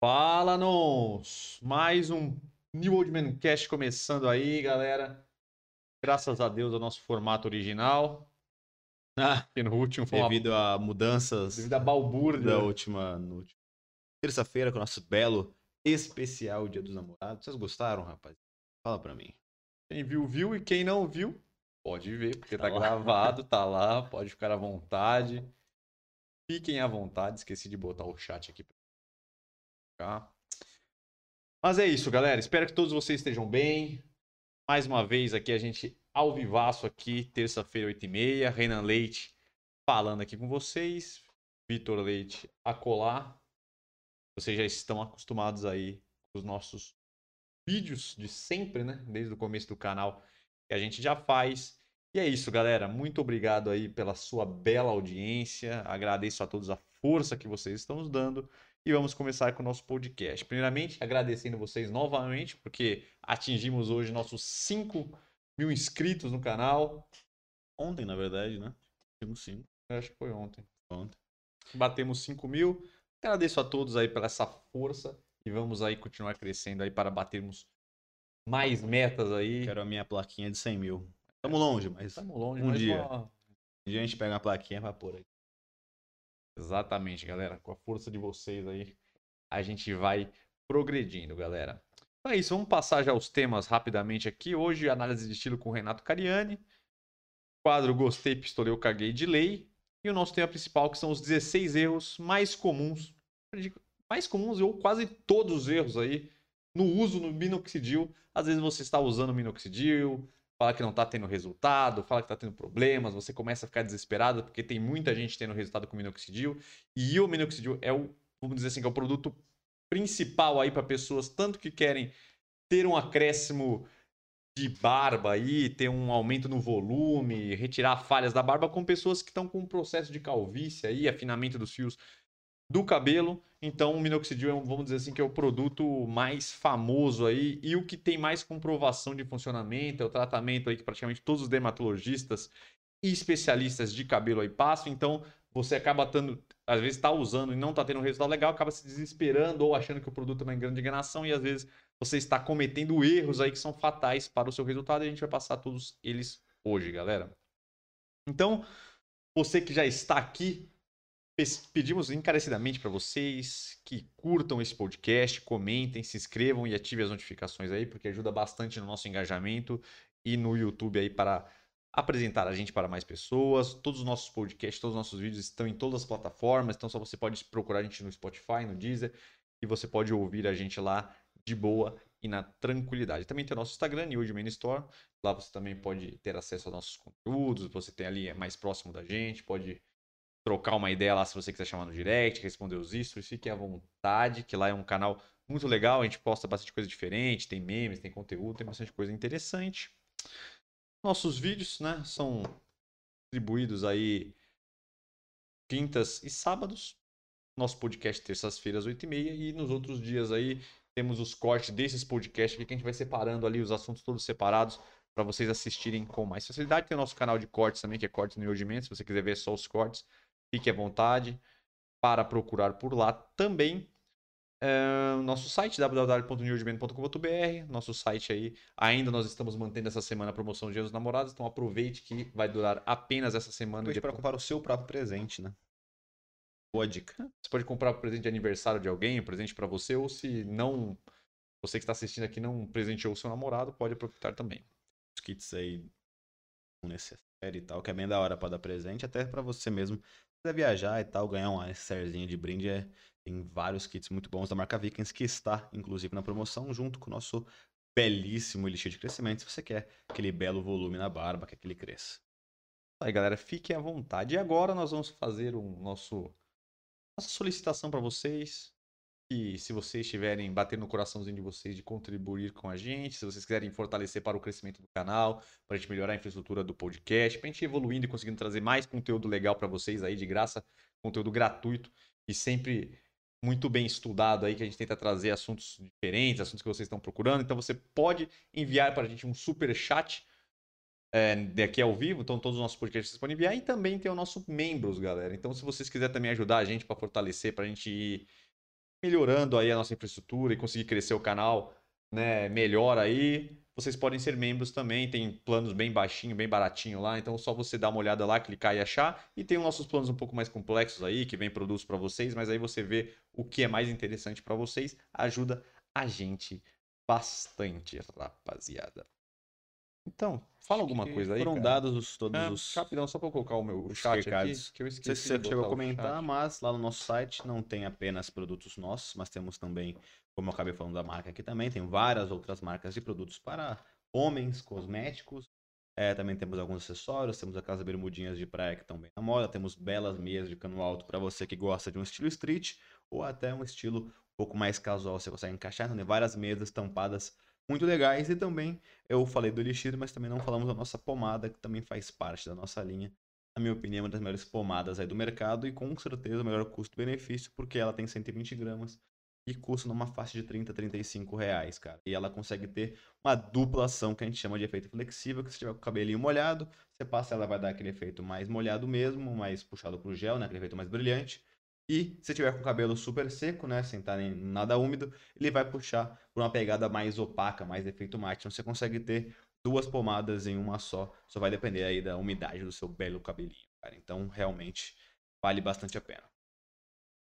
Fala-nos! Mais um New Old Man Cast começando aí, galera. Graças a Deus, o nosso formato original. Ah, Que no último foi uma... devido a mudanças devido à balbúrdia. da última, no terça-feira com o nosso belo especial Dia dos Namorados. Vocês gostaram, rapaz? Fala pra mim. Quem viu, viu. E quem não viu, pode ver, porque tá, Tá gravado, tá lá. Pode ficar à vontade. Fiquem à vontade. Esqueci de botar o chat aqui pra ficar. Mas é isso, galera. Espero que todos vocês estejam bem. Mais uma vez aqui, a gente ao vivaço aqui, terça-feira, 8h30. Renan Leite falando aqui com vocês. Vitor Leite a colar. Vocês já estão acostumados aí com os nossos vídeos de sempre, né? Desde o começo do canal que a gente já faz. E é isso, galera. Muito obrigado aí pela sua bela audiência. Agradeço a todos a força que vocês estão nos dando. E vamos começar com o nosso podcast. Primeiramente, agradecendo vocês novamente, porque atingimos hoje nossos 5 mil inscritos no canal. Ontem, na verdade, né? Temos sim. Eu Acho que foi ontem. Ontem. Batemos 5 mil. Agradeço a todos aí pela essa força. E vamos aí continuar crescendo aí para batermos mais metas aí. Quero a minha plaquinha de 100 mil. Tamo longe, mas Estamos longe, Um mas dia. um dia a gente pega uma plaquinha pra pôr aqui. Exatamente, galera. Com a força de vocês aí, a gente vai progredindo, galera. Então é isso, vamos passar já os temas rapidamente aqui. Hoje, análise de estilo com o Renato Cariani. Quadro Gostei, Pistolei, Eu Caguei de Lei. E o nosso tema principal, que são os 16 erros mais comuns. Mais comuns ou quase todos os erros aí no uso no minoxidil. Às vezes você está usando minoxidil, fala que não está tendo resultado, fala que está tendo problemas, você começa a ficar desesperado porque tem muita gente tendo resultado com minoxidil. E o minoxidil é o, vamos dizer assim, que é o produto principal aí para pessoas tanto que querem ter um acréscimo de barba aí, ter um aumento no volume, retirar falhas da barba, com pessoas que estão com um processo de calvície aí, afinamento dos fios do cabelo. Então, o minoxidil é, um, vamos dizer assim, que é o produto mais famoso aí e o que tem mais comprovação de funcionamento, é o tratamento aí que praticamente todos os dermatologistas e especialistas de cabelo aí passam. Então, você acaba tendo, às vezes está usando e não está tendo um resultado legal, acaba se desesperando ou achando que o produto é uma grande enganação e às vezes você está cometendo erros aí que são fatais para o seu resultado e a gente vai passar todos eles hoje, galera. Então, você que já está aqui, pedimos encarecidamente para vocês que curtam esse podcast, comentem, se inscrevam e ativem as notificações aí, porque ajuda bastante no nosso engajamento e no YouTube aí para apresentar a gente para mais pessoas. Todos os nossos podcasts, todos os nossos vídeos estão em todas as plataformas, então só você pode procurar a gente no Spotify, no Deezer, e você pode ouvir a gente lá de boa e na tranquilidade. Também tem o nosso Instagram, New Man Store. Lá você também pode ter acesso aos nossos conteúdos, você tem ali é mais próximo da gente, pode trocar uma ideia lá se você quiser chamar no direct, responder os stories, fique à vontade, que lá é um canal muito legal, a gente posta bastante coisa diferente, tem memes, tem conteúdo, tem bastante coisa interessante. Nossos vídeos, né, são distribuídos aí quintas e sábados. Nosso podcast terças-feiras, 8h30. E nos outros dias aí temos os cortes desses podcasts aqui que a gente vai separando ali os assuntos todos separados para vocês assistirem com mais facilidade. Tem o nosso canal de cortes também, que é Cortes no Yodimento. Se você quiser ver só os cortes, fique à vontade para procurar por lá também. É, nosso site www.newdman.com.br nosso site aí ainda nós estamos mantendo essa semana a promoção do Dia dos Namorados então aproveite que vai durar apenas essa semana Aproveite para comprar o seu próprio presente, né? Boa dica. Você pode comprar um presente de aniversário de alguém, um presente pra você, ou se não, você que está assistindo aqui não presenteou o seu namorado, pode aproveitar também. Os kits aí necessário e tal, que é bem da hora pra dar presente, até pra você mesmo. Se quiser viajar e tal, ganhar um necessairezinho de brinde, é... tem vários kits muito bons da marca Vikings, que está, inclusive, na promoção, junto com o nosso belíssimo elixir de crescimento, se você quer aquele belo volume na barba, quer que ele cresça. Aí, galera, fiquem à vontade. E agora nós vamos fazer um nosso nossa solicitação para vocês. E se vocês estiverem batendo no coraçãozinho de vocês de contribuir com a gente, se vocês quiserem fortalecer para o crescimento do canal, para a gente melhorar a infraestrutura do podcast, para a gente evoluindo e conseguindo trazer mais conteúdo legal para vocês aí de graça, conteúdo gratuito e sempre muito bem estudado aí, que a gente tenta trazer assuntos diferentes, assuntos que vocês estão procurando. Então você pode enviar para a gente um super chat é, daqui ao vivo, então todos os nossos podcasts vocês podem enviar e também tem o nosso membros, galera. Então se vocês quiserem também ajudar a gente para fortalecer, para a gente ir melhorando aí a nossa infraestrutura e conseguir crescer o canal, né, melhor aí, vocês podem ser membros também, tem planos bem baixinho, bem baratinho lá, então é só você dar uma olhada lá, clicar e achar. E tem os nossos planos um pouco mais complexos aí, que vem produtos para vocês, mas aí você vê o que é mais interessante para vocês, ajuda a gente bastante, rapaziada. Então, fala alguma coisa aí. Foram cara. dados os, todos É, os. Rapidão, só para colocar o meu os chat recados. aqui, que eu Não sei esqueci. se você de chegou a comentar, mas lá no nosso site não tem apenas produtos nossos, mas temos também, como eu acabei falando da marca aqui também, tem várias outras marcas de produtos para homens, cosméticos. É, também temos alguns acessórios, temos aquelas bermudinhas de praia que estão bem na moda, temos belas meias de cano alto para você que gosta de um estilo street ou até um estilo um pouco mais casual, você consegue encaixar, então tem várias mesas tampadas muito legais e também eu falei do Elixir, mas também não falamos da nossa pomada, que também faz parte da nossa linha. Na minha opinião, uma das melhores pomadas aí do mercado e com certeza o melhor custo-benefício, porque ela tem 120 gramas e custa numa faixa de 30, 35 reais, cara. E ela consegue ter uma dupla ação que a gente chama de efeito flexível, que se tiver com o cabelinho molhado, você passa ela vai dar aquele efeito mais molhado mesmo, mais puxado pro gel, né? Aquele efeito mais brilhante. E se tiver com o cabelo super seco, né, sem estar em nada úmido, ele vai puxar por uma pegada mais opaca, mais efeito mate. Então você consegue ter duas pomadas em uma só, só vai depender aí da umidade do seu belo cabelinho, cara. Então realmente vale bastante a pena.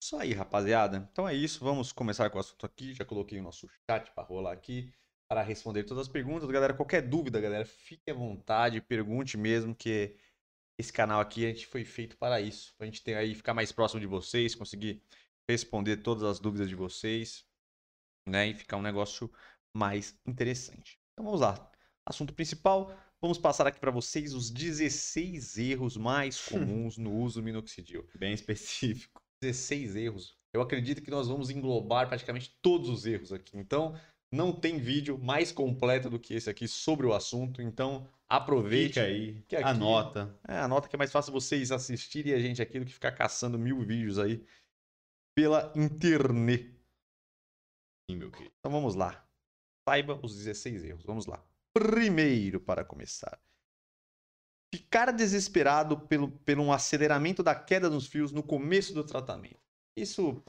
Isso aí, rapaziada. Então é isso, vamos começar com o assunto aqui. Já coloquei o nosso chat para rolar aqui para responder todas as perguntas. Galera, qualquer dúvida, galera, fique à vontade, pergunte mesmo, que esse canal aqui a gente foi feito para isso. Pra gente ter aí, ficar mais próximo de vocês, conseguir responder todas as dúvidas de vocês, né? E ficar um negócio mais interessante. Então vamos lá. Assunto principal, vamos passar aqui para vocês os 16 erros mais comuns no uso do minoxidil. Bem específico. 16 erros. Eu acredito que nós vamos englobar praticamente todos os erros aqui. Então, não tem vídeo mais completo do que esse aqui sobre o assunto. Então, aproveite. Fica aí, que aqui- anota. É, anota que é mais fácil vocês assistirem a gente aqui do que ficar caçando mil vídeos aí pela internet. Sim, meu querido. Então vamos lá. Saiba os 16 erros. Vamos lá. Primeiro, para começar. Ficar desesperado pelo, pelo um aceleramento da queda dos fios no começo do tratamento. Isso,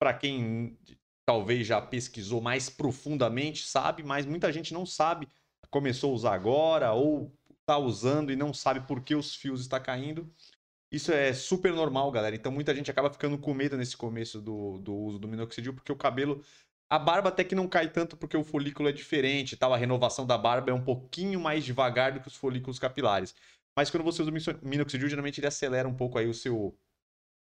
para quem talvez já pesquisou mais profundamente, sabe, mas muita gente não sabe. Começou a usar agora ou está usando e não sabe por que os fios estão caindo. Isso é super normal, galera. Então muita gente acaba ficando com medo nesse começo do, do uso do minoxidil, porque o cabelo a barba até que não cai tanto porque o folículo é diferente, tal. A renovação da barba é um pouquinho mais devagar do que os folículos capilares. Mas quando você usa o minoxidil, geralmente ele acelera um pouco aí o seu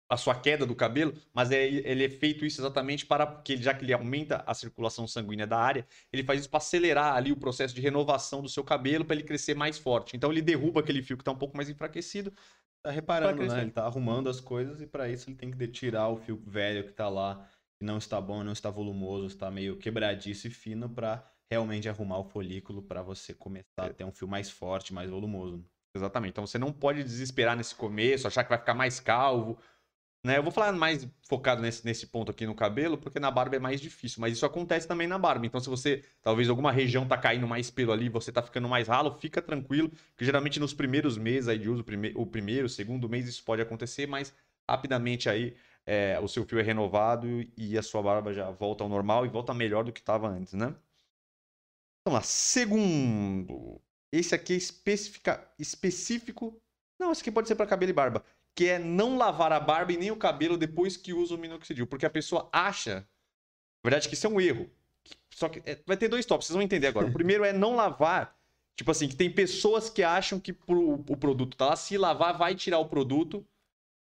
a sua queda do cabelo, mas é, ele é feito isso exatamente para que já que ele aumenta a circulação sanguínea da área, ele faz isso para acelerar ali o processo de renovação do seu cabelo para ele crescer mais forte. Então ele derruba aquele fio que está um pouco mais enfraquecido. Tá reparando, né? Ele tá arrumando as coisas e para isso ele tem que tirar o fio velho que tá lá, que não está bom, não está volumoso, está meio quebradiço e fino para realmente arrumar o folículo para você começar a ter um fio mais forte, mais volumoso. Exatamente. Então você não pode desesperar nesse começo, achar que vai ficar mais calvo. Né? Eu vou falar mais focado nesse, nesse ponto aqui no cabelo, porque na barba é mais difícil. Mas isso acontece também na barba. Então, se você, talvez alguma região tá caindo mais pelo ali, você tá ficando mais ralo, fica tranquilo. Que geralmente nos primeiros meses aí de uso, o primeiro, o segundo mês, isso pode acontecer, mas rapidamente aí é, o seu fio é renovado e a sua barba já volta ao normal e volta melhor do que estava antes, né? Vamos lá. Segundo. Esse aqui é especifica, específico. Não, esse aqui pode ser para cabelo e barba. Que é não lavar a barba e nem o cabelo depois que usa o minoxidil. Porque a pessoa acha. Na verdade, que isso é um erro. Só que é, vai ter dois tópicos, vocês vão entender agora. O primeiro é não lavar. Tipo assim, que tem pessoas que acham que pro- o produto tá lá, se lavar, vai tirar o produto.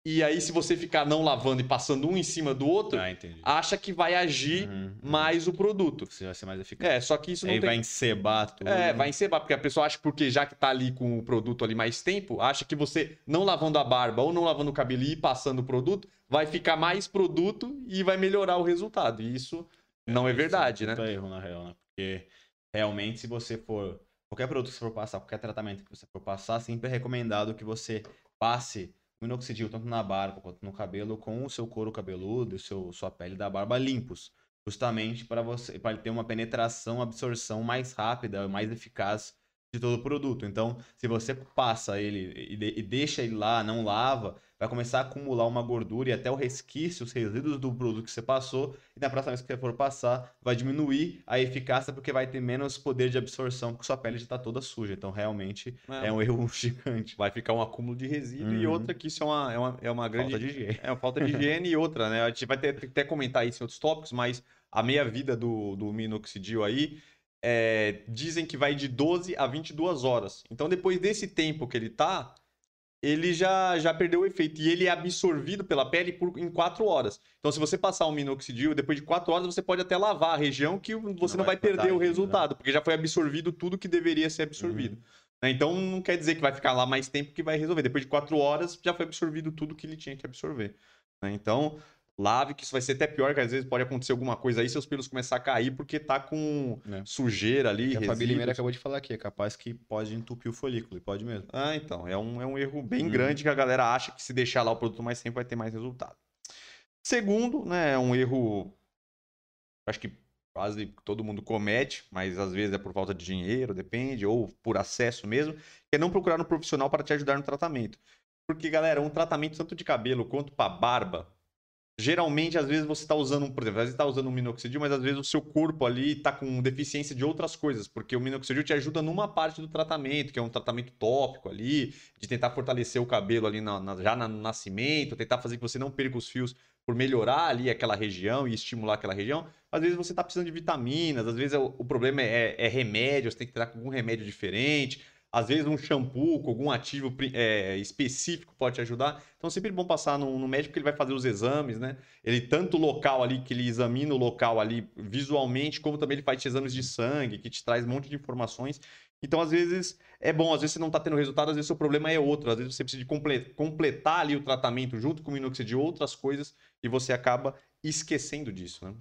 E aí, se você ficar não lavando e passando um em cima do outro, Ah, acha que vai agir Uhum, uhum. mais o produto. Você vai ser mais eficaz. É, só que isso não Aí tem. vai encebar tudo. É, vai encebar, porque a pessoa acha que porque já que tá ali com o produto ali mais tempo, acha que você não lavando a barba ou não lavando o cabelo e passando o produto, vai ficar mais produto e vai melhorar o resultado. E isso não é Isso verdade, né? um puta erro, na real, né? Porque realmente, se você for. Qualquer produto que você for passar, qualquer tratamento que você for passar, sempre é recomendado que você passe minoxidil tanto na barba quanto no cabelo com o seu couro cabeludo e seu, sua pele da barba limpos. Justamente para você para ter uma penetração, absorção mais rápida, mais eficaz de todo o produto. Então, se você passa ele e deixa ele lá, não lava, vai começar a acumular uma gordura e até o resquício, os resíduos do produto que você passou, e na próxima vez que você for passar, vai diminuir a eficácia porque vai ter menos poder de absorção, porque sua pele já está toda suja. Então, realmente, é, é um erro gigante. Vai ficar um acúmulo de resíduo uhum. e outra que isso é uma, é uma, é uma grande... Falta de higiene. É uma falta de higiene e outra, né? A gente vai ter, que até comentar isso em outros tópicos, mas a meia-vida do, do minoxidil aí é, dizem que vai de 12 a 22 horas. Então, depois desse tempo que ele tá, ele já, já perdeu o efeito. E ele é absorvido pela pele por, em 4 horas. Então, se você passar um minoxidil, depois de 4 horas, você pode até lavar a região que você não, não vai, vai perder o né? resultado, né? porque já foi absorvido tudo que deveria ser absorvido. Uhum. Né? Então, não quer dizer que vai ficar lá mais tempo que vai resolver. Depois de 4 horas, já foi absorvido tudo que ele tinha que absorver. Né? Então, lave, que isso vai ser até pior, que às vezes pode acontecer alguma coisa aí, seus pelos começar a cair porque tá com é. sujeira ali. a Fabi Limeira acabou de falar aqui, é capaz que pode entupir o folículo, e pode mesmo. Ah, então, é um, é um erro bem hum. grande que a galera acha que se deixar lá o produto mais tempo vai ter mais resultado. Segundo, né, é um erro, acho que quase todo mundo comete, mas às vezes é por falta de dinheiro, depende, ou por acesso mesmo, é não procurar um profissional para te ajudar no tratamento. Porque, galera, um tratamento tanto de cabelo quanto para barba, geralmente, às vezes, você está usando, por exemplo, às vezes está usando um minoxidil, mas às vezes o seu corpo ali está com deficiência de outras coisas, porque o minoxidil te ajuda numa parte do tratamento, que é um tratamento tópico ali, de tentar fortalecer o cabelo ali na, na, já no nascimento, tentar fazer que você não perca os fios por melhorar ali aquela região e estimular aquela região. Às vezes você está precisando de vitaminas, às vezes o, o problema é, é, remédio, você tem que ter algum remédio diferente. Às vezes um shampoo com algum ativo é, específico pode te ajudar. Então, sempre bom passar no, no, médico, porque ele vai fazer os exames, né? Ele, tanto o local ali, que ele examina o local ali visualmente, como também ele faz exames de sangue, que te traz um monte de informações. Então, às vezes, é bom, às vezes você não está tendo resultado, às vezes o seu problema é outro. Às vezes você precisa de completar ali o tratamento junto com o minoxidil de outras coisas e você acaba esquecendo disso, né?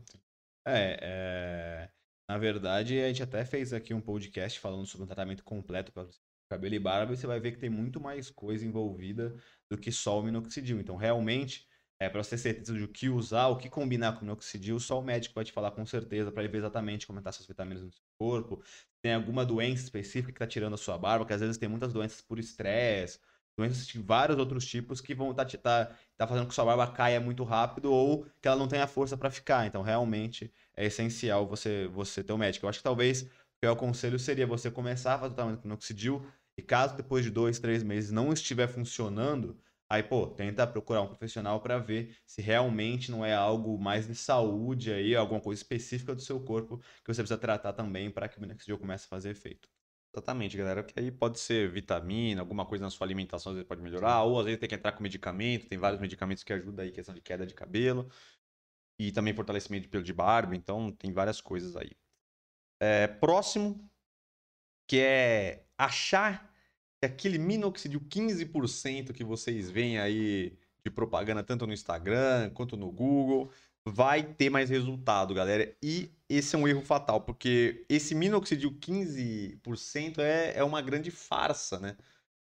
É, é, na verdade, a gente até fez aqui um podcast falando sobre um tratamento completo para cabelo e barba, você vai ver que tem muito mais coisa envolvida do que só o minoxidil. Então, realmente, é, para você ter certeza de o que usar, o que combinar com o minoxidil, só o médico vai te falar com certeza para ele ver exatamente como estão tá essas vitaminas no seu corpo. Tem alguma doença específica que está tirando a sua barba, que às vezes tem muitas doenças por estresse, doenças de vários outros tipos que vão estar tá, tá, tá fazendo com que sua barba caia muito rápido ou que ela não tenha força para ficar. Então, realmente, é essencial você, você ter um médico. Eu acho que talvez o que eu aconselho seria você começar a fazer o tratamento com minoxidil e caso depois de dois, três meses não estiver funcionando, aí, pô, tenta procurar um profissional para ver se realmente não é algo mais de saúde aí, alguma coisa específica do seu corpo que você precisa tratar também para que o minoxidil comece a fazer efeito. Exatamente, galera. Que aí pode ser vitamina, alguma coisa na sua alimentação às vezes pode melhorar, ou às vezes tem que entrar com medicamento. Tem vários medicamentos que ajudam aí questão de queda de cabelo e também fortalecimento de pelo de barba. Então tem várias coisas aí. É, próximo, que é achar que aquele minoxidil 15% que vocês veem aí de propaganda tanto no Instagram quanto no Google vai ter mais resultado, galera. E esse é um erro fatal, porque esse minoxidil 15% é, é uma grande farsa, né?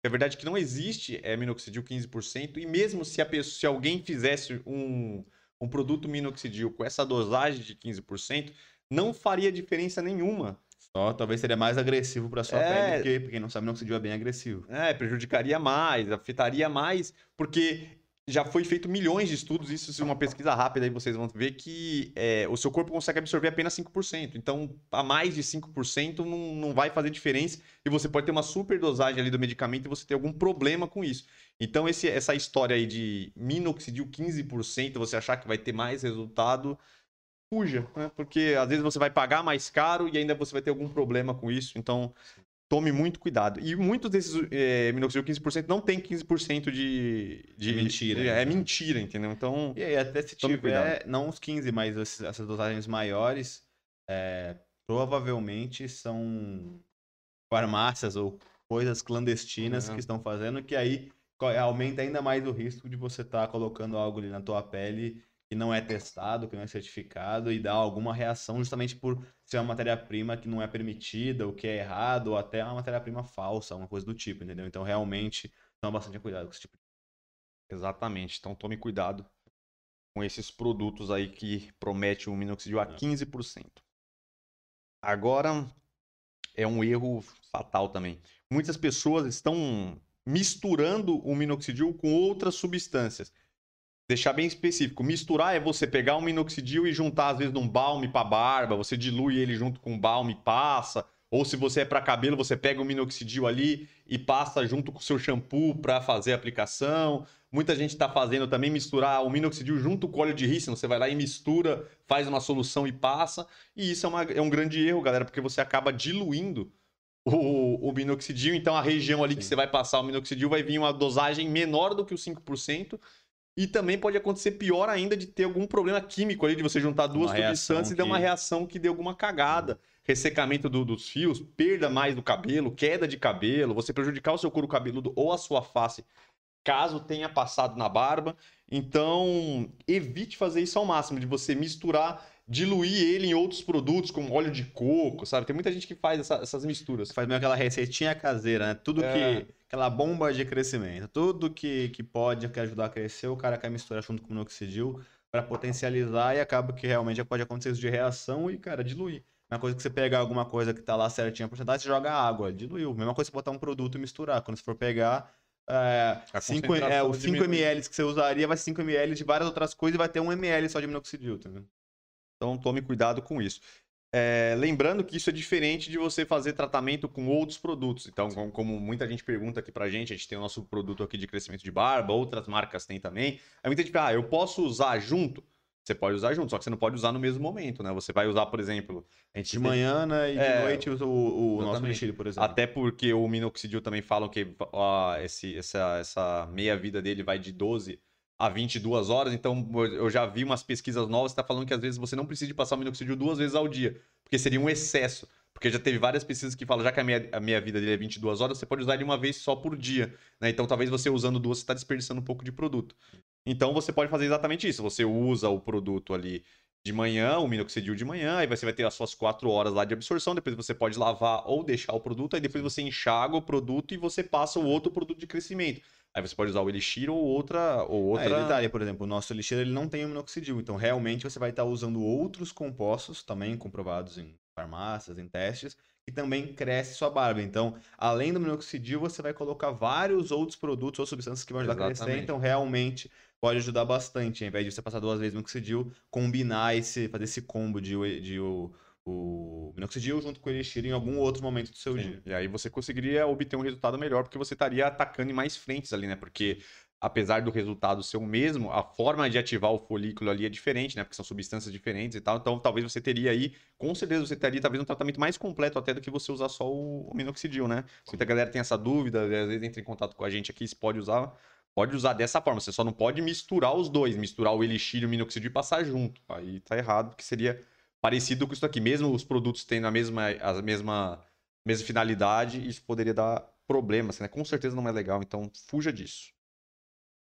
É verdade que não existe é, minoxidil 15%, e mesmo se, a pessoa, se alguém fizesse um, um produto minoxidil com essa dosagem de 15%, não faria diferença nenhuma só talvez seria mais agressivo para sua é... pele, porque quem não sabe se é bem agressivo. É, prejudicaria mais, afetaria mais, porque já foi feito milhões de estudos, isso é uma pesquisa rápida aí vocês vão ver que é, o seu corpo consegue absorver apenas 5%. Então, a mais de 5% não, não vai fazer diferença e você pode ter uma superdosagem ali do medicamento e você ter algum problema com isso. Então, esse, essa história aí de minoxidil 15%, você achar que vai ter mais resultado, fuja, né? Porque às vezes você vai pagar mais caro e ainda você vai ter algum problema com isso. Então, tome muito cuidado. E muitos desses é, minoxidil 15% não tem 15% de, de mentira. De, é mentira, entendeu? Então. E aí, até se tiver, cuidado. não os 15, mas essas dosagens maiores, é, provavelmente são farmácias ou coisas clandestinas que estão fazendo, que aí aumenta ainda mais o risco de você estar tá colocando algo ali na tua pele que não é testado, que não é certificado e dá alguma reação justamente por ser uma matéria-prima que não é permitida, o que é errado, ou até uma matéria-prima falsa, uma coisa do tipo, entendeu? Então, realmente, toma bastante cuidado com esse tipo de Exatamente. Então, tome cuidado com esses produtos aí que prometem um minoxidil a 15%. É. Agora, é um erro fatal também. Muitas pessoas estão misturando o minoxidil com outras substâncias. Deixar bem específico. Misturar é você pegar o minoxidil e juntar, às vezes, num balme para barba, você dilui ele junto com o balme e passa. Ou se você é para cabelo, você pega o minoxidil ali e passa junto com o seu shampoo para fazer a aplicação. Muita gente está fazendo também misturar o minoxidil junto com o óleo de rícino. Você vai lá e mistura, faz uma solução e passa. E isso é, uma, é um grande erro, galera, porque você acaba diluindo o, o minoxidil. Então a região ali Sim. que você vai passar o minoxidil vai vir uma dosagem menor do que os 5%. E também pode acontecer pior ainda de ter algum problema químico ali, de você juntar duas substâncias e dar uma reação que dê alguma cagada. Ressecamento do, dos fios, perda mais do cabelo, queda de cabelo, você prejudicar o seu couro cabeludo ou a sua face, caso tenha passado na barba. Então, evite fazer isso ao máximo, de você misturar diluir ele em outros produtos, como óleo de coco, sabe? Tem muita gente que faz essa, essas misturas. Faz meio aquela receitinha caseira, né? Tudo é. que. Aquela bomba de crescimento. Tudo que, que pode que ajudar a crescer, o cara quer misturar junto com o minoxidil para potencializar e acaba que realmente pode acontecer isso de reação e, cara, diluir. Uma coisa que você pegar alguma coisa que tá lá certinha porcentagem, você joga água, diluiu. Mesma coisa você botar um produto e misturar. Quando você for pegar, é, cinco, é, os 5 ml que você usaria vai ser 5 ml de várias outras coisas e vai ter 1 ml só de minoxidil, tá vendo? Então tome cuidado com isso. É, lembrando que isso é diferente de você fazer tratamento com outros produtos. Então, como, como, muita gente pergunta aqui pra gente, a gente tem o nosso produto aqui de crescimento de barba, outras marcas têm também. Aí muita gente fala, ah, eu posso usar junto? Você pode usar junto, só que você não pode usar no mesmo momento, né? Você vai usar, por exemplo. de tem... manhã né, e de é, noite o, o nosso mexilho, por exemplo. Até porque o minoxidil também falam que ó, esse, essa, essa meia-vida dele vai de 12 a 22 horas, então eu já vi umas pesquisas novas que está falando que às vezes você não precisa passar o minoxidil duas vezes ao dia, porque seria um excesso. Porque já teve várias pesquisas que falam, já que a minha, a minha vida dele é 22 horas, você pode usar ele uma vez só por dia. Né? Então talvez você usando duas, você está desperdiçando um pouco de produto. Então você pode fazer exatamente isso. Você usa o produto ali de manhã, o minoxidil de manhã, aí você vai ter as suas quatro horas lá de absorção, depois você pode lavar ou deixar o produto, aí depois você enxaga o produto e você passa o outro produto de crescimento. Aí você pode usar o Elixir ou outra. Ou outra... Ah, detalhe, por exemplo, o nosso Elixir ele não tem o minoxidil, então realmente você vai estar usando outros compostos, também comprovados em farmácias, em testes, que também cresce sua barba. Então, além do minoxidil, você vai colocar vários outros produtos ou substâncias que vão ajudar Exatamente. a crescer, então realmente pode ajudar bastante. Ao invés de você passar duas vezes minoxidil, combinar esse, fazer esse combo de, de, de o minoxidil junto com o elixir em algum outro momento do seu Sim. dia. E aí você conseguiria obter um resultado melhor, porque você estaria atacando em mais frentes ali, né? Porque apesar do resultado ser o mesmo, a forma de ativar o folículo ali é diferente, né? Porque são substâncias diferentes e tal. Então, talvez você teria aí, com certeza você teria talvez um tratamento mais completo até do que você usar só o minoxidil, né? Muita galera tem essa dúvida, às vezes entra em contato com a gente aqui, se pode usar. Pode usar dessa forma, você só não pode misturar os dois, misturar o elixir e o minoxidil e passar junto. Aí tá errado, porque seria parecido com isso aqui. Mesmo os produtos tendo a mesma, a mesma, mesma finalidade, isso poderia dar problemas, né? Com certeza não é legal, então fuja disso.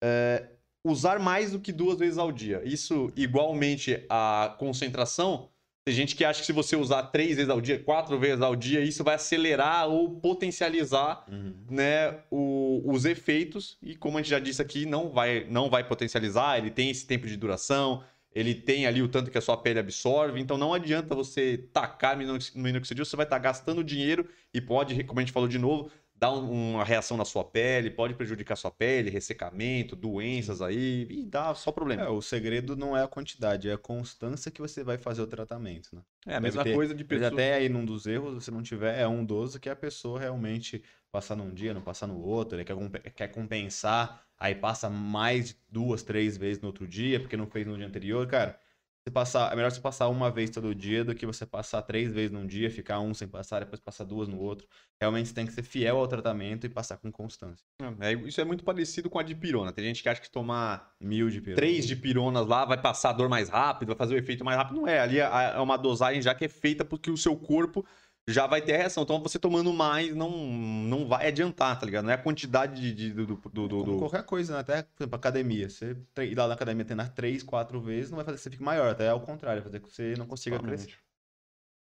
É, usar mais do que duas vezes ao dia. Isso igualmente a concentração. Tem gente que acha que se você usar três vezes ao dia, quatro vezes ao dia, isso vai acelerar ou potencializar uhum. né, o, os efeitos. E como a gente já disse aqui, não vai, não vai potencializar, ele tem esse tempo de duração, ele tem ali o tanto que a sua pele absorve, então não adianta você tacar no minoxidil, você vai estar gastando dinheiro e pode, como a gente falou de novo, dar uma reação na sua pele, pode prejudicar a sua pele, ressecamento, doenças aí, e dá só problema. É, o segredo não é a quantidade, é a constância que você vai fazer o tratamento, né? É a mesma ter, coisa de pessoa. Até aí num dos erros, se não tiver, é um dos que a pessoa realmente passar num dia, não passar no outro, ele quer, quer compensar aí passa mais duas, três vezes no outro dia, porque não fez no dia anterior, cara. Se passar, é melhor você passar uma vez todo dia do que você passar três vezes num dia, ficar um sem passar, depois passar duas no outro. Realmente você tem que ser fiel ao tratamento e passar com constância. É, isso é muito parecido com a dipirona. Tem gente que acha que tomar mil de três dipironas lá vai passar a dor mais rápido, vai fazer o efeito mais rápido. Não é. Ali é, é uma dosagem já que é feita porque o seu corpo já vai ter a reação. Então, você tomando mais não, não vai adiantar, tá ligado? Não é a quantidade de, de do, do, do, do... qualquer coisa, né? Até, por exemplo, academia. Você ir lá na academia treinar três, quatro vezes, não vai fazer que você fique maior. Até ao contrário, vai fazer que você não consiga Exatamente. crescer.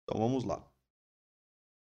Então, vamos lá.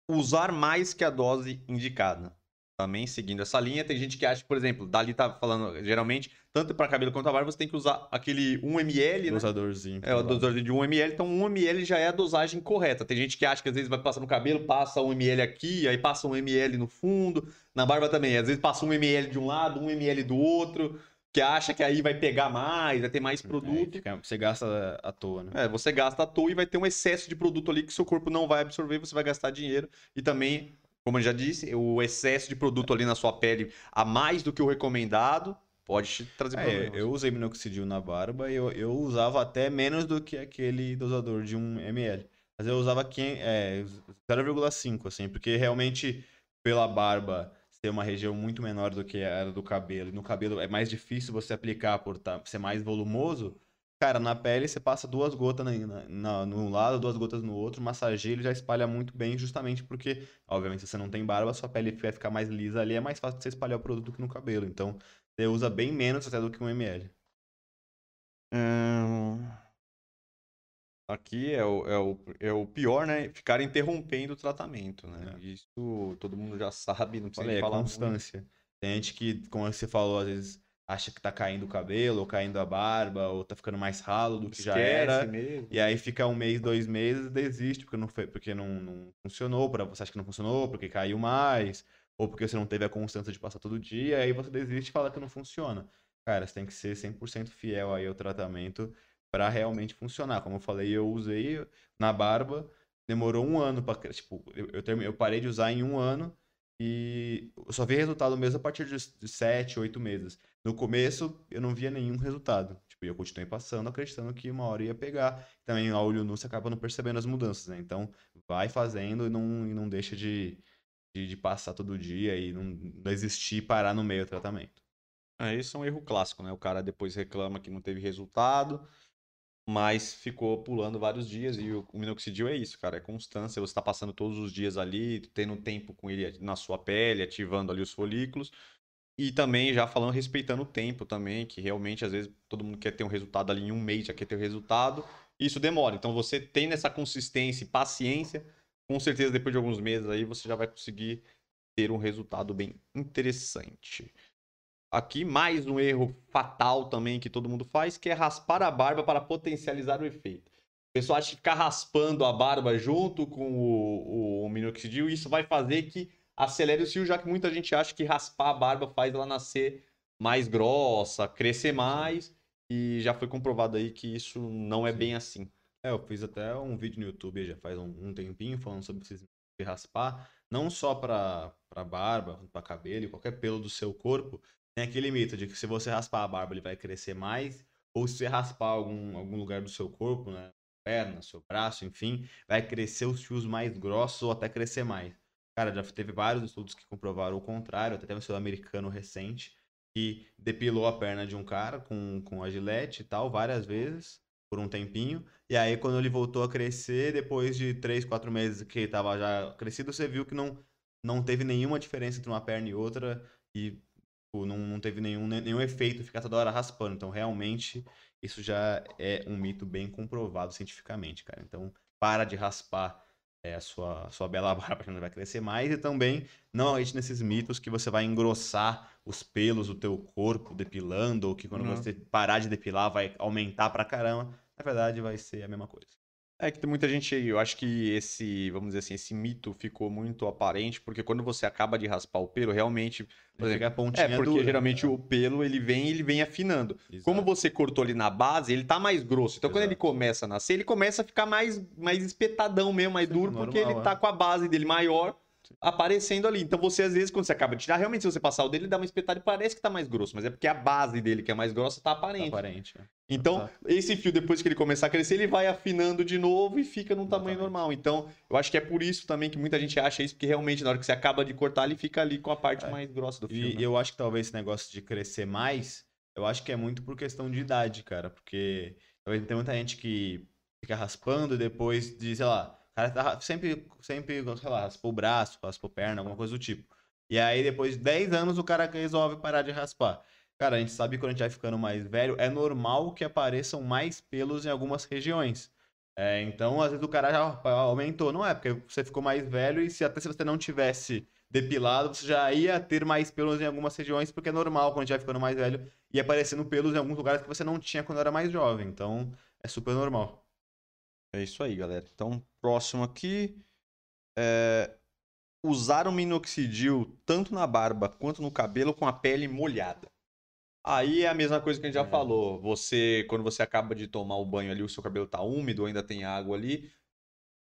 Usar mais que a dose indicada. também seguindo essa linha. Tem gente que acha, por exemplo, dali tá falando, geralmente, tanto para cabelo quanto a barba, você tem que usar aquele 1ml, né? Dosadorzinho. É, o dosadorzinho de 1ml, então 1ml já é a dosagem correta. Tem gente que acha que às vezes vai passar no cabelo, passa 1ml aqui, aí passa 1ml no fundo. Na barba também, às vezes passa 1ml de um lado, 1ml do outro que acha que aí vai pegar mais, vai ter mais produto. Fica, você gasta à toa, né? É, você gasta à toa e vai ter um excesso de produto ali que seu corpo não vai absorver, você vai gastar dinheiro. E também, como eu já disse, o excesso de produto ali na sua pele a mais do que o recomendado pode te trazer É, problemas. eu usei minoxidil na barba e eu, eu usava até menos do que aquele dosador de 1 ml. Mas eu usava é, 0,5, assim, porque realmente pela barba ser uma região muito menor do que era do cabelo, e no cabelo é mais difícil você aplicar por tá- ser mais volumoso, cara, na pele você passa duas gotas na, na- na- no lado, duas gotas no outro, massageia, ele já espalha muito bem, justamente porque, obviamente, se você não tem barba, sua pele vai ficar mais lisa ali, é mais fácil de você espalhar o produto que no cabelo. Então, você usa bem menos até do que um ml. Hum, Aqui é o, é, o, é o pior, né? Ficar interrompendo o tratamento, né? É. Isso todo mundo já sabe, não precisa Falei, nem é falar muito. constância. Tem gente que, como você falou, às vezes acha que tá caindo o cabelo, ou caindo a barba, ou tá ficando mais ralo do que já Esquece era. mesmo. E aí fica um mês, dois meses, desiste porque não, foi, porque não, não funcionou, pra, você acha que não funcionou, porque caiu mais, ou porque você não teve a constância de passar todo dia, aí você desiste e fala que não funciona. Cara, você tem que ser 100% fiel aí ao tratamento pra realmente funcionar. Como eu falei, eu usei na barba, demorou um ano pra... cre- Tipo, eu, eu, termi- eu parei de usar em um ano e eu só vi resultado mesmo a partir de, de 7, 8 meses. No começo, eu não via nenhum resultado. Tipo, eu continuei passando, acreditando que uma hora ia pegar. Também, a olho nu, você acaba não percebendo as mudanças, né? Então, vai fazendo e não, e não deixa de, de, de passar todo dia e não desistir e parar no meio do tratamento. É, esse é um erro clássico, né? O cara depois reclama que não teve resultado, mas ficou pulando vários dias e o, o minoxidil é isso, cara, é constância, você tá passando todos os dias ali, tendo tempo com ele na sua pele, ativando ali os folículos. E também já falando, respeitando o tempo também, que realmente às vezes todo mundo quer ter um resultado ali em um mês, já quer ter o resultado, e isso demora. Então você tendo essa consistência e paciência, com certeza depois de alguns meses aí você já vai conseguir ter um resultado bem interessante. Aqui mais um erro fatal também que todo mundo faz, que é raspar a barba para potencializar o efeito. O pessoal acha que ficar raspando a barba junto com o, o minoxidil, isso vai fazer que acelere o cio, já que muita gente acha que raspar a barba faz ela nascer mais grossa, crescer mais, e já foi comprovado aí que isso não é Sim. bem assim. É, eu fiz até um vídeo no YouTube já faz um, um tempinho falando sobre esses de raspar, não só para barba, para cabelo, qualquer pelo do seu corpo. Tem aquele mito de que se você raspar a barba ele vai crescer mais, ou se você raspar algum, algum lugar do seu corpo, né, perna, seu braço, enfim, vai crescer os fios mais grossos ou até crescer mais. Cara, já teve vários estudos que comprovaram o contrário, até teve um estudo americano recente que depilou a perna de um cara com, com a gilete e tal, várias vezes, por um tempinho. E aí, quando ele voltou a crescer, depois de 3, 4 meses que ele tava já crescido, você viu que não, não teve nenhuma diferença entre uma perna e outra e tipo, não, não teve nenhum, nenhum efeito ficar toda hora raspando. Então, realmente, isso já é um mito bem comprovado cientificamente, cara. Então, para de raspar é, a sua, sua bela barba, que não vai crescer mais. E também, não acredite nesses mitos que você vai engrossar os pelos do teu corpo depilando, ou que quando Não. você parar de depilar vai aumentar pra caramba. Na verdade, vai ser a mesma coisa. É que tem muita gente aí, eu acho que esse, vamos dizer assim, esse mito ficou muito aparente, porque quando você acaba de raspar o pelo, realmente, por exemplo, a pontinha é porque dura, geralmente né? o pelo ele vem, ele vem afinando. Como Exato. você cortou ali na base, ele tá mais grosso. Então quando ele Exato. começa a nascer, ele começa a ficar mais mais espetadão mesmo, mais Sim, duro, porque normal, ele é. tá com a base dele maior aparecendo ali. Então você às vezes quando você acaba de tirar, realmente se você passar o dele, ele dá uma espetada e parece que tá mais grosso, mas é porque a base dele que é mais grossa tá Tá aparente. aparente. né? Então, Exato. esse fio, depois que ele começar a crescer, ele vai afinando de novo e fica num tamanho Exatamente. normal. Então, eu acho que é por isso também que muita gente acha isso, porque realmente, na hora que você acaba de cortar, ele fica ali com a parte É. mais grossa do fio. E né? eu acho que talvez esse negócio de crescer mais, eu acho que é muito por questão de idade, cara. Porque talvez tem muita gente que fica raspando e depois de, sei lá, o cara tá sempre, sempre, sei lá, raspou o braço, raspou perna, alguma coisa do tipo. E aí, depois de 10 anos, o cara resolve parar de raspar. Cara, a gente sabe que quando a gente vai ficando mais velho, é normal que apareçam mais pelos em algumas regiões. É, então, às vezes o cara já aumentou. Não é, porque você ficou mais velho e se até se você não tivesse depilado, você já ia ter mais pelos em algumas regiões, porque é normal quando já ficando mais velho e aparecendo pelos em alguns lugares que você não tinha quando era mais jovem. Então, é super normal. É isso aí, galera. Então, próximo aqui. É... Usar o minoxidil tanto na barba quanto no cabelo com a pele molhada. Aí é a mesma coisa que a gente já É. falou. Você, quando você acaba de tomar o banho ali, o seu cabelo tá úmido, ainda tem água ali.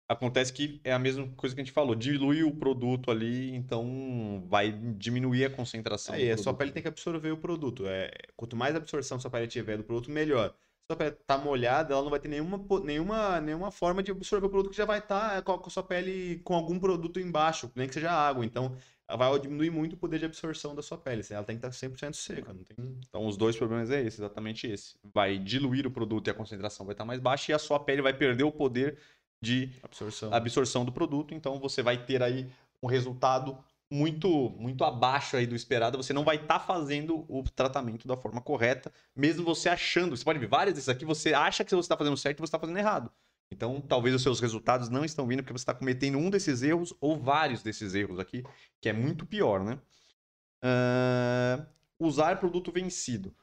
Acontece que é a mesma coisa que a gente falou, dilui o produto ali, então vai diminuir a concentração. Aí, a sua pele tem que absorver o produto. É, quanto mais absorção sua pele tiver do produto, melhor. Sua pele tá molhada, ela não vai ter nenhuma, nenhuma, nenhuma forma de absorver o produto que já vai estar com a com a sua pele com algum produto embaixo, nem que seja água. Então, ela vai diminuir muito o poder de absorção da sua pele. assim, Ela tem que estar 100% seca. Não tem... Então, os dois problemas é esse, exatamente esse. Vai diluir o produto e a concentração vai estar mais baixa e a sua pele vai perder o poder de Absorção. absorção do produto, então você vai ter aí um resultado muito muito abaixo aí do esperado, você não vai estar fazendo o tratamento da forma correta, mesmo você achando, você pode ver várias desses aqui, você acha que você está fazendo certo e você está fazendo errado. Então, talvez os seus resultados não estão vindo porque você está cometendo um desses erros ou vários desses erros aqui, que é muito pior, né? Ah, usar produto vencido.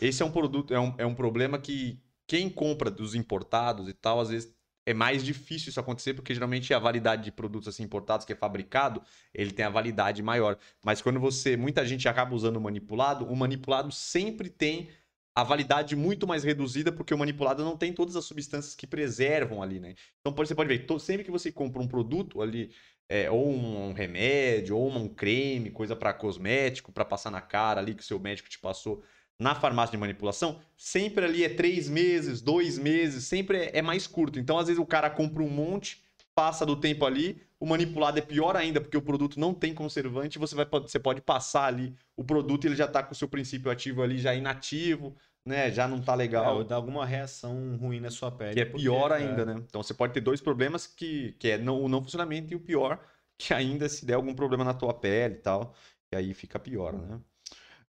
Esse é um produto, é um, é um problema que quem compra dos importados e tal, às vezes é mais difícil isso acontecer, porque geralmente a validade de produtos assim importados que é fabricado, ele tem a validade maior. Mas quando você, muita gente acaba usando o manipulado, o manipulado sempre tem a validade muito mais reduzida, porque o manipulado não tem todas as substâncias que preservam ali, né? Então você pode ver, sempre que você compra um produto ali, é, ou um remédio, ou um creme, coisa para cosmético, para passar na cara ali que o seu médico te passou na farmácia de manipulação, sempre ali é três meses, dois meses, sempre é, é mais curto. Então, às vezes, o cara compra um monte, passa do tempo ali, o manipulado é pior ainda, porque o produto não tem conservante, você, vai, você pode passar ali o produto e ele já tá com o seu princípio ativo ali já inativo, né? Já não tá É, legal. ou dá alguma reação ruim na sua pele. Que é porque, pior é, ainda, né? Então você pode ter dois problemas que, que é não, o não funcionamento e o pior, que ainda se der algum problema na tua pele e tal, e aí fica pior, né?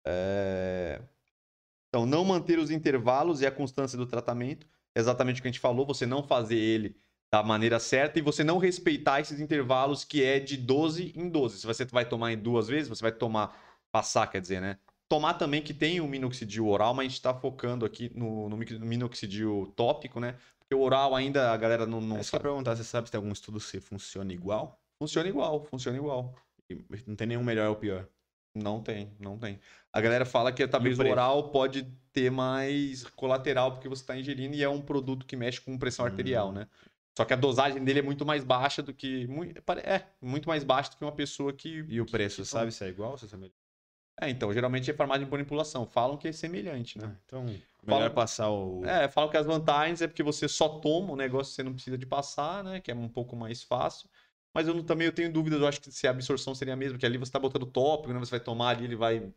É, Então, não manter os intervalos e a constância do tratamento, exatamente o que a gente falou, você não fazer ele da maneira certa e você não respeitar esses intervalos que é de 12 em 12. Se você vai tomar em duas vezes, você vai tomar, passar, quer dizer, né? Tomar também que tem o minoxidil oral, mas a gente está focando aqui no, no minoxidil tópico, né? Porque o oral ainda a galera não, não só sabe. perguntar, você sabe se tem algum estudo se funciona igual? Funciona igual, funciona igual. Não tem nenhum melhor ou pior. Não tem, não tem. A galera fala que talvez o oral pode ter mais colateral porque você está ingerindo e é um produto que mexe com pressão arterial, Hum. né? Só que a dosagem dele é muito mais baixa do que. É, muito mais baixa do que uma pessoa que. E o preço, que sabe se é igual? Se é melhor? É, então, geralmente é farmácia de manipulação. Falam que é semelhante, né? Então, melhor passar o. É, falam que as vantagens é porque você só toma o negócio, você não precisa de passar, né? Que é um pouco mais fácil. Mas eu não- também eu tenho dúvidas, eu acho que se a absorção seria a mesma, porque ali você tá botando tópico, né? Você vai tomar ali, ele vai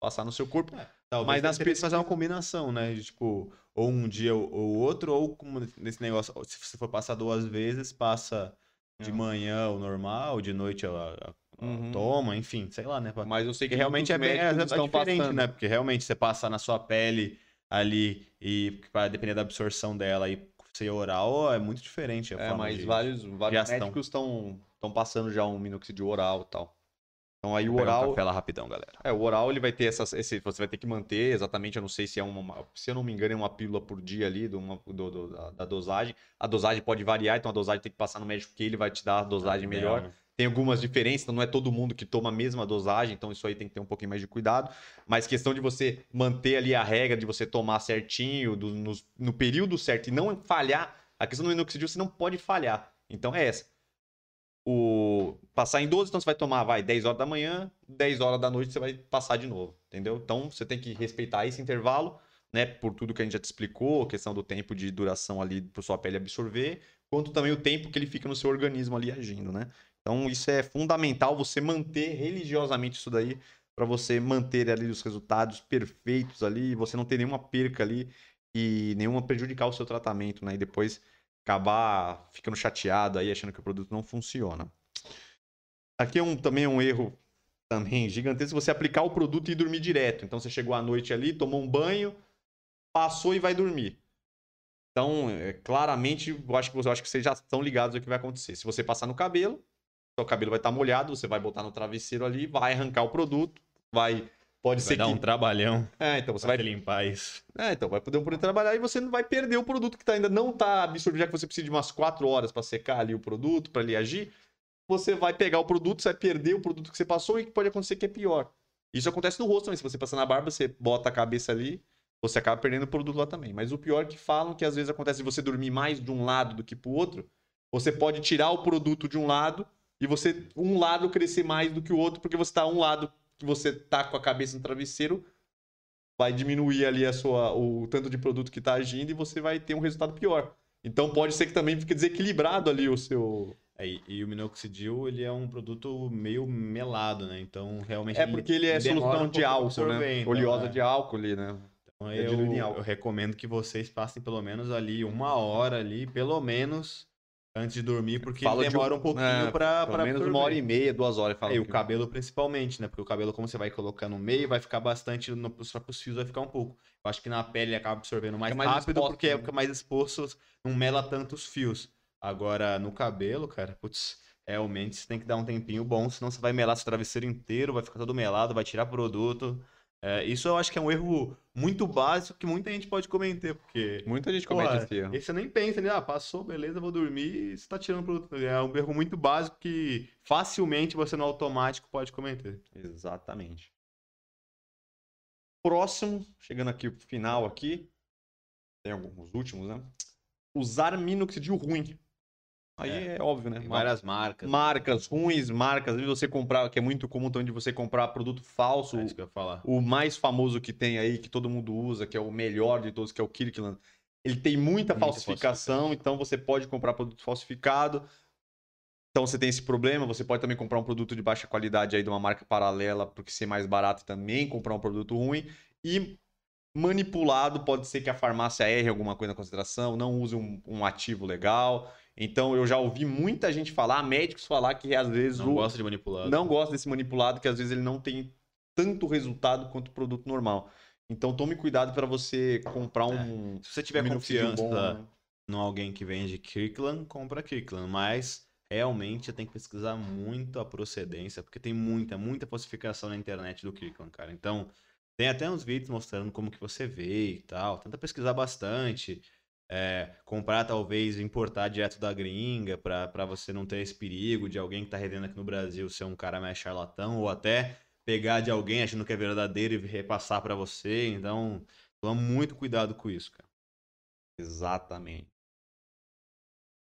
passar no seu corpo. Talvez Mas nas que fazer uma combinação, né? De, tipo, ou um dia ou ou outro, ou como nesse negócio, se você for passar duas vezes, passa de É. manhã o normal, de noite ela, ela Uhum. toma, enfim, sei lá, né? Mas eu sei que realmente é bem é, é diferente, passando. né? Porque realmente você passa na sua pele ali e para depender da absorção dela e ser oral é muito diferente É, mas de- vários, vários médicos estão passando já um minoxidil oral e tal. Então aí o Vou um oral, café lá rapidão, galera. é, o oral ele vai ter essas, esse, você vai ter que manter exatamente, eu não sei se é uma, se eu não me engano é uma pílula por dia ali do, uma- do- do- da, da dosagem. A dosagem pode variar, então a dosagem tem que passar no médico que ele vai te dar a dosagem melhor. né? Tem algumas diferenças, então não é todo mundo que toma a mesma dosagem, então isso aí tem que ter um pouquinho mais de cuidado. Mas questão de você manter ali a regra de você tomar certinho, do- nos- no período certo e não falhar. A questão do minoxidil você não pode falhar. Então é essa. O passar em 12, então você vai tomar, vai, 10 horas da manhã, 10 horas da noite você vai passar de novo, entendeu? Então você tem que respeitar esse intervalo, né, por tudo que a gente já te explicou, questão do tempo de duração ali para sua pele absorver, quanto também o tempo que ele fica no seu organismo ali agindo, né? Então isso é fundamental você manter religiosamente isso daí para você manter ali os resultados perfeitos ali, você não ter nenhuma perca ali e nenhuma prejudicar o seu tratamento, né? E depois acabar ficando chateado aí achando que o produto não funciona. Aqui é um, também um erro também gigantesco você aplicar o produto e dormir direto. Então você chegou à noite ali, tomou um banho, passou e vai dormir. Então, é, claramente, eu acho, que, eu acho que vocês já estão ligados ao que vai acontecer. Se você passar no cabelo, seu cabelo vai estar molhado, você vai botar no travesseiro ali, vai arrancar o produto, vai. Pode Vai ser dar que. um trabalhão É, então você vai. limpar isso. É, então vai poder poder trabalhar e você não vai perder o produto que tá, ainda não está absorvido, já que você precisa de umas 4 horas para secar ali o produto, para ele agir. Você vai pegar o produto, você vai perder o produto que você passou e pode acontecer que é pior. Isso acontece no rosto também. Se você passar na barba, você bota a cabeça ali, você acaba perdendo o produto lá também. Mas o pior é que falam que às vezes acontece de você dormir mais de um lado do que pro outro. Você pode tirar o produto de um lado e você um lado crescer mais do que o outro, porque você tá um lado que você tá com a cabeça no travesseiro, vai diminuir ali a sua, o tanto de produto que tá agindo e você vai ter um resultado pior. Então pode ser que também fique desequilibrado ali o seu. É, e, o minoxidil, ele é um produto meio melado, né? Então, realmente... É porque ele é solução de álcool, né? então, Oleosa é. de álcool ali, né? Então, É eu, eu recomendo que vocês passem pelo menos ali uma hora ali, pelo menos, antes de dormir, porque Fala ele de demora um- um pouquinho é, pra, Pelo pra menos uma hora e meia, duas horas. Fala É, e o cabelo principalmente, né? Porque o cabelo, como você vai colocar no meio, vai ficar bastante, no, os próprios fios vai ficar um pouco. Eu acho que na pele ele acaba absorvendo mais, mais rápido, exposto, porque né? fica mais exposto, não mela tantos fios. Agora, no cabelo, cara, putz, realmente você tem que dar um tempinho bom, senão você vai melar seu travesseiro inteiro, vai ficar todo melado, vai tirar produto. É, isso eu acho que é um erro muito básico que muita gente pode cometer, porque Muita gente comete Porra, esse erro. e você nem pensa, né? Ah, passou, beleza, vou dormir e você tá tirando produto. É um erro muito básico que facilmente você no automático pode cometer. Exatamente. Próximo, chegando aqui pro final aqui. Tem alguns últimos, né? Usar minoxidil ruim. Aí é, óbvio, né? Tem várias marcas. Marcas ruins, marcas, às você comprar, que é muito comum também de você comprar produto falso. É isso que eu ia falar. O mais famoso que tem aí, que todo mundo usa, que é o melhor de todos, que é o Kirkland. Ele tem muita, Muita falsificação, então você pode comprar produto falsificado. Então você tem esse problema, você pode também comprar um produto de baixa qualidade aí de uma marca paralela, porque ser mais barato e também comprar um produto ruim. E manipulado, pode ser que a farmácia erre alguma coisa na consideração, não use um, um ativo legal. Então eu já ouvi muita gente falar, médicos falar que às vezes Não o, gosta de manipulado. não gosta desse manipulado, que às vezes ele não tem tanto resultado quanto o produto normal. Então tome cuidado para você comprar um. Se você tiver um confiança bom, né? em alguém que vende Kirkland, compra Kirkland. Mas realmente tem que pesquisar muito a procedência, porque tem muita, muita falsificação na internet do Kirkland, cara. Então, tem até uns vídeos mostrando como que você vê e tal. Tenta pesquisar bastante. É, comprar, talvez, importar direto da gringa, pra você não ter esse perigo de alguém que tá revendo aqui no Brasil ser um cara mais charlatão, ou até pegar de alguém achando que é verdadeiro e repassar pra você. Então, toma muito cuidado com isso, cara. Exatamente.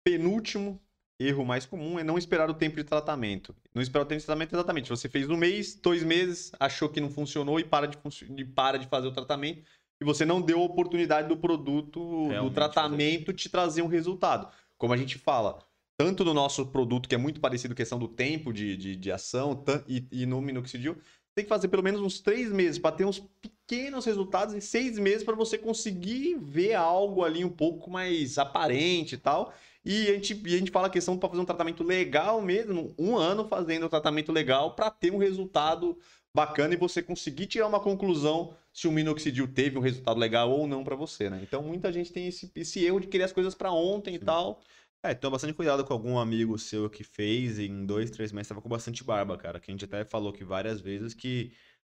Penúltimo erro mais comum é não esperar o tempo de tratamento. Não esperar o tempo de tratamento exatamente. Você fez um mês, dois meses, achou que não funcionou e para de, e para de fazer o tratamento. E você não deu a oportunidade do produto, do Realmente tratamento te trazer um resultado. Como a gente fala, tanto no nosso produto, que é muito parecido questão do tempo de, de, de ação, e, e no minoxidil, tem que fazer pelo menos uns três meses para ter uns pequenos resultados e seis meses para você conseguir ver algo ali um pouco mais aparente e tal. E a gente, e a gente fala a questão para fazer um tratamento legal mesmo, um ano fazendo o tratamento legal para ter um resultado bacana e você conseguir tirar uma conclusão se o minoxidil teve um resultado legal ou não para você, né? Então muita gente tem esse, esse erro de querer as coisas para ontem e Sim. tal. É, toma bastante cuidado com algum amigo seu que fez e em dois, três meses tava com bastante barba, cara. Que a gente até falou que várias vezes que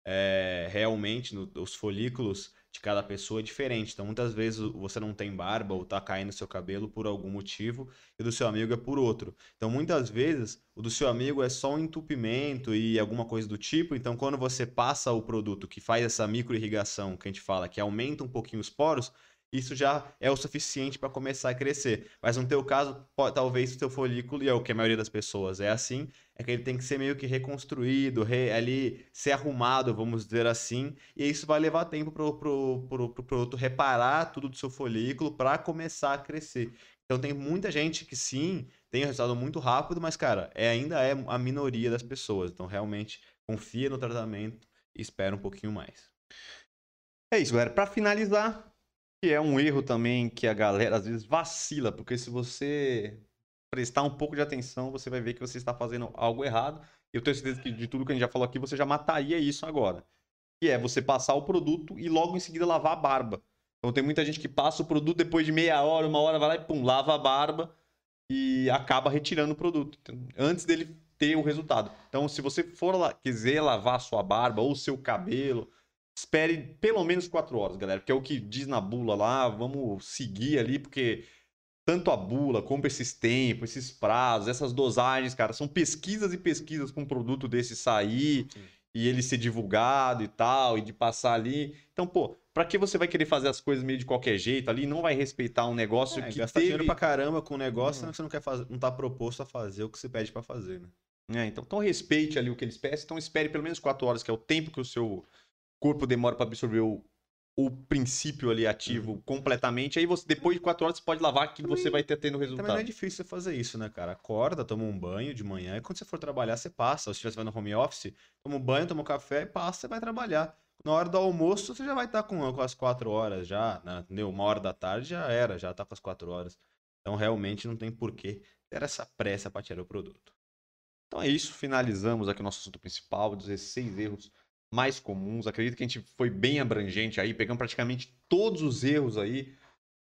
é, realmente no- os folículos de cada pessoa é diferente. Então, muitas vezes você não tem barba ou tá caindo seu cabelo por algum motivo e do seu amigo é por outro. Então, muitas vezes o do seu amigo é só um entupimento e alguma coisa do tipo. Então, quando você passa o produto que faz essa microirrigação que a gente fala, que aumenta um pouquinho os poros, isso já é o suficiente para começar a crescer. Mas no teu caso, po- talvez o teu folículo, e é o que a maioria das pessoas é assim, é que ele tem que ser meio que reconstruído, re- ali ser arrumado, vamos dizer assim, e isso vai levar tempo pro, pro, pro, pro produto reparar tudo do seu folículo para começar a crescer. Então tem muita gente que sim, tem um resultado muito rápido, mas cara, é, ainda é a minoria das pessoas. Então realmente confia no tratamento e espera um pouquinho mais. É isso, galera. Para finalizar, que é um erro também que a galera às vezes vacila, porque se você prestar um pouco de atenção, você vai ver que você está fazendo algo errado. Eu tenho certeza que de tudo que a gente já falou aqui, você já mataria isso agora. Que é você passar o produto e logo em seguida lavar a barba. Então tem muita gente que passa o produto depois de meia hora, uma hora, vai lá e pum, lava a barba e acaba retirando o produto, antes dele ter o resultado. Então, se você for lá, quiser lavar a sua barba ou o seu cabelo, espere pelo menos quatro horas, galera, que é o que diz na bula lá, vamos seguir ali, porque tanto a bula como esses tempos, esses prazos, essas dosagens, cara, são pesquisas e pesquisas com um produto desse sair Sim. e ele ser divulgado e tal, e de passar ali. Então, pô, Pra que você vai querer fazer as coisas meio de qualquer jeito ali? Não vai respeitar um negócio é, que gastar teve... dinheiro pra caramba com um negócio, hum. você não quer fazer, não tá proposto a fazer o que você pede para fazer, né? É, então, então respeite ali o que eles pedem, então espere pelo menos quatro horas, que é o tempo que o seu corpo demora para absorver o, o princípio ali ativo uhum. completamente. Aí você, depois de quatro horas, você pode lavar que também, você vai ter tendo resultado. Também não é difícil você fazer isso, né, cara? Acorda, toma um banho de manhã e quando você for trabalhar, você passa. Se estiver no home office, toma um banho, toma um café e passa, você vai trabalhar. Na hora do almoço, você já vai estar tá com, com as quatro horas já, né? entendeu? Uma hora da tarde já era, já tá com as quatro horas. Então, realmente, não tem porquê ter essa pressa para tirar o produto. Então é isso, finalizamos aqui o nosso assunto principal, 16 erros mais comuns. Acredito que a gente foi bem abrangente aí, pegando praticamente todos os erros aí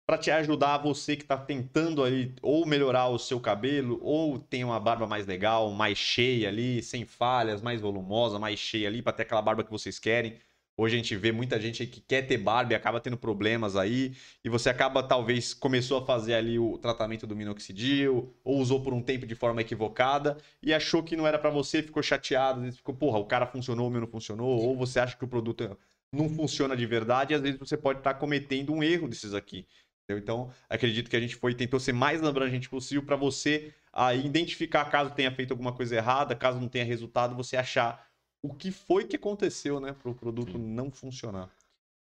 para te ajudar você que está tentando aí ou melhorar o seu cabelo ou tem uma barba mais legal, mais cheia ali, sem falhas, mais volumosa, mais cheia ali para ter aquela barba que vocês querem. Hoje a gente vê muita gente que quer ter barba e acaba tendo problemas aí, e você acaba, talvez, começou a fazer ali o tratamento do minoxidil, ou usou por um tempo de forma equivocada, e achou que não era para você, ficou chateado, e ficou, porra, o cara funcionou, o meu não funcionou, ou você acha que o produto não funciona de verdade, e às vezes você pode estar tá cometendo um erro desses aqui. Entendeu? Então, acredito que a gente foi tentou ser mais abrangente possível para você aí identificar caso tenha feito alguma coisa errada, caso não tenha resultado, você achar o que foi que aconteceu, né, para o produto Sim. não funcionar.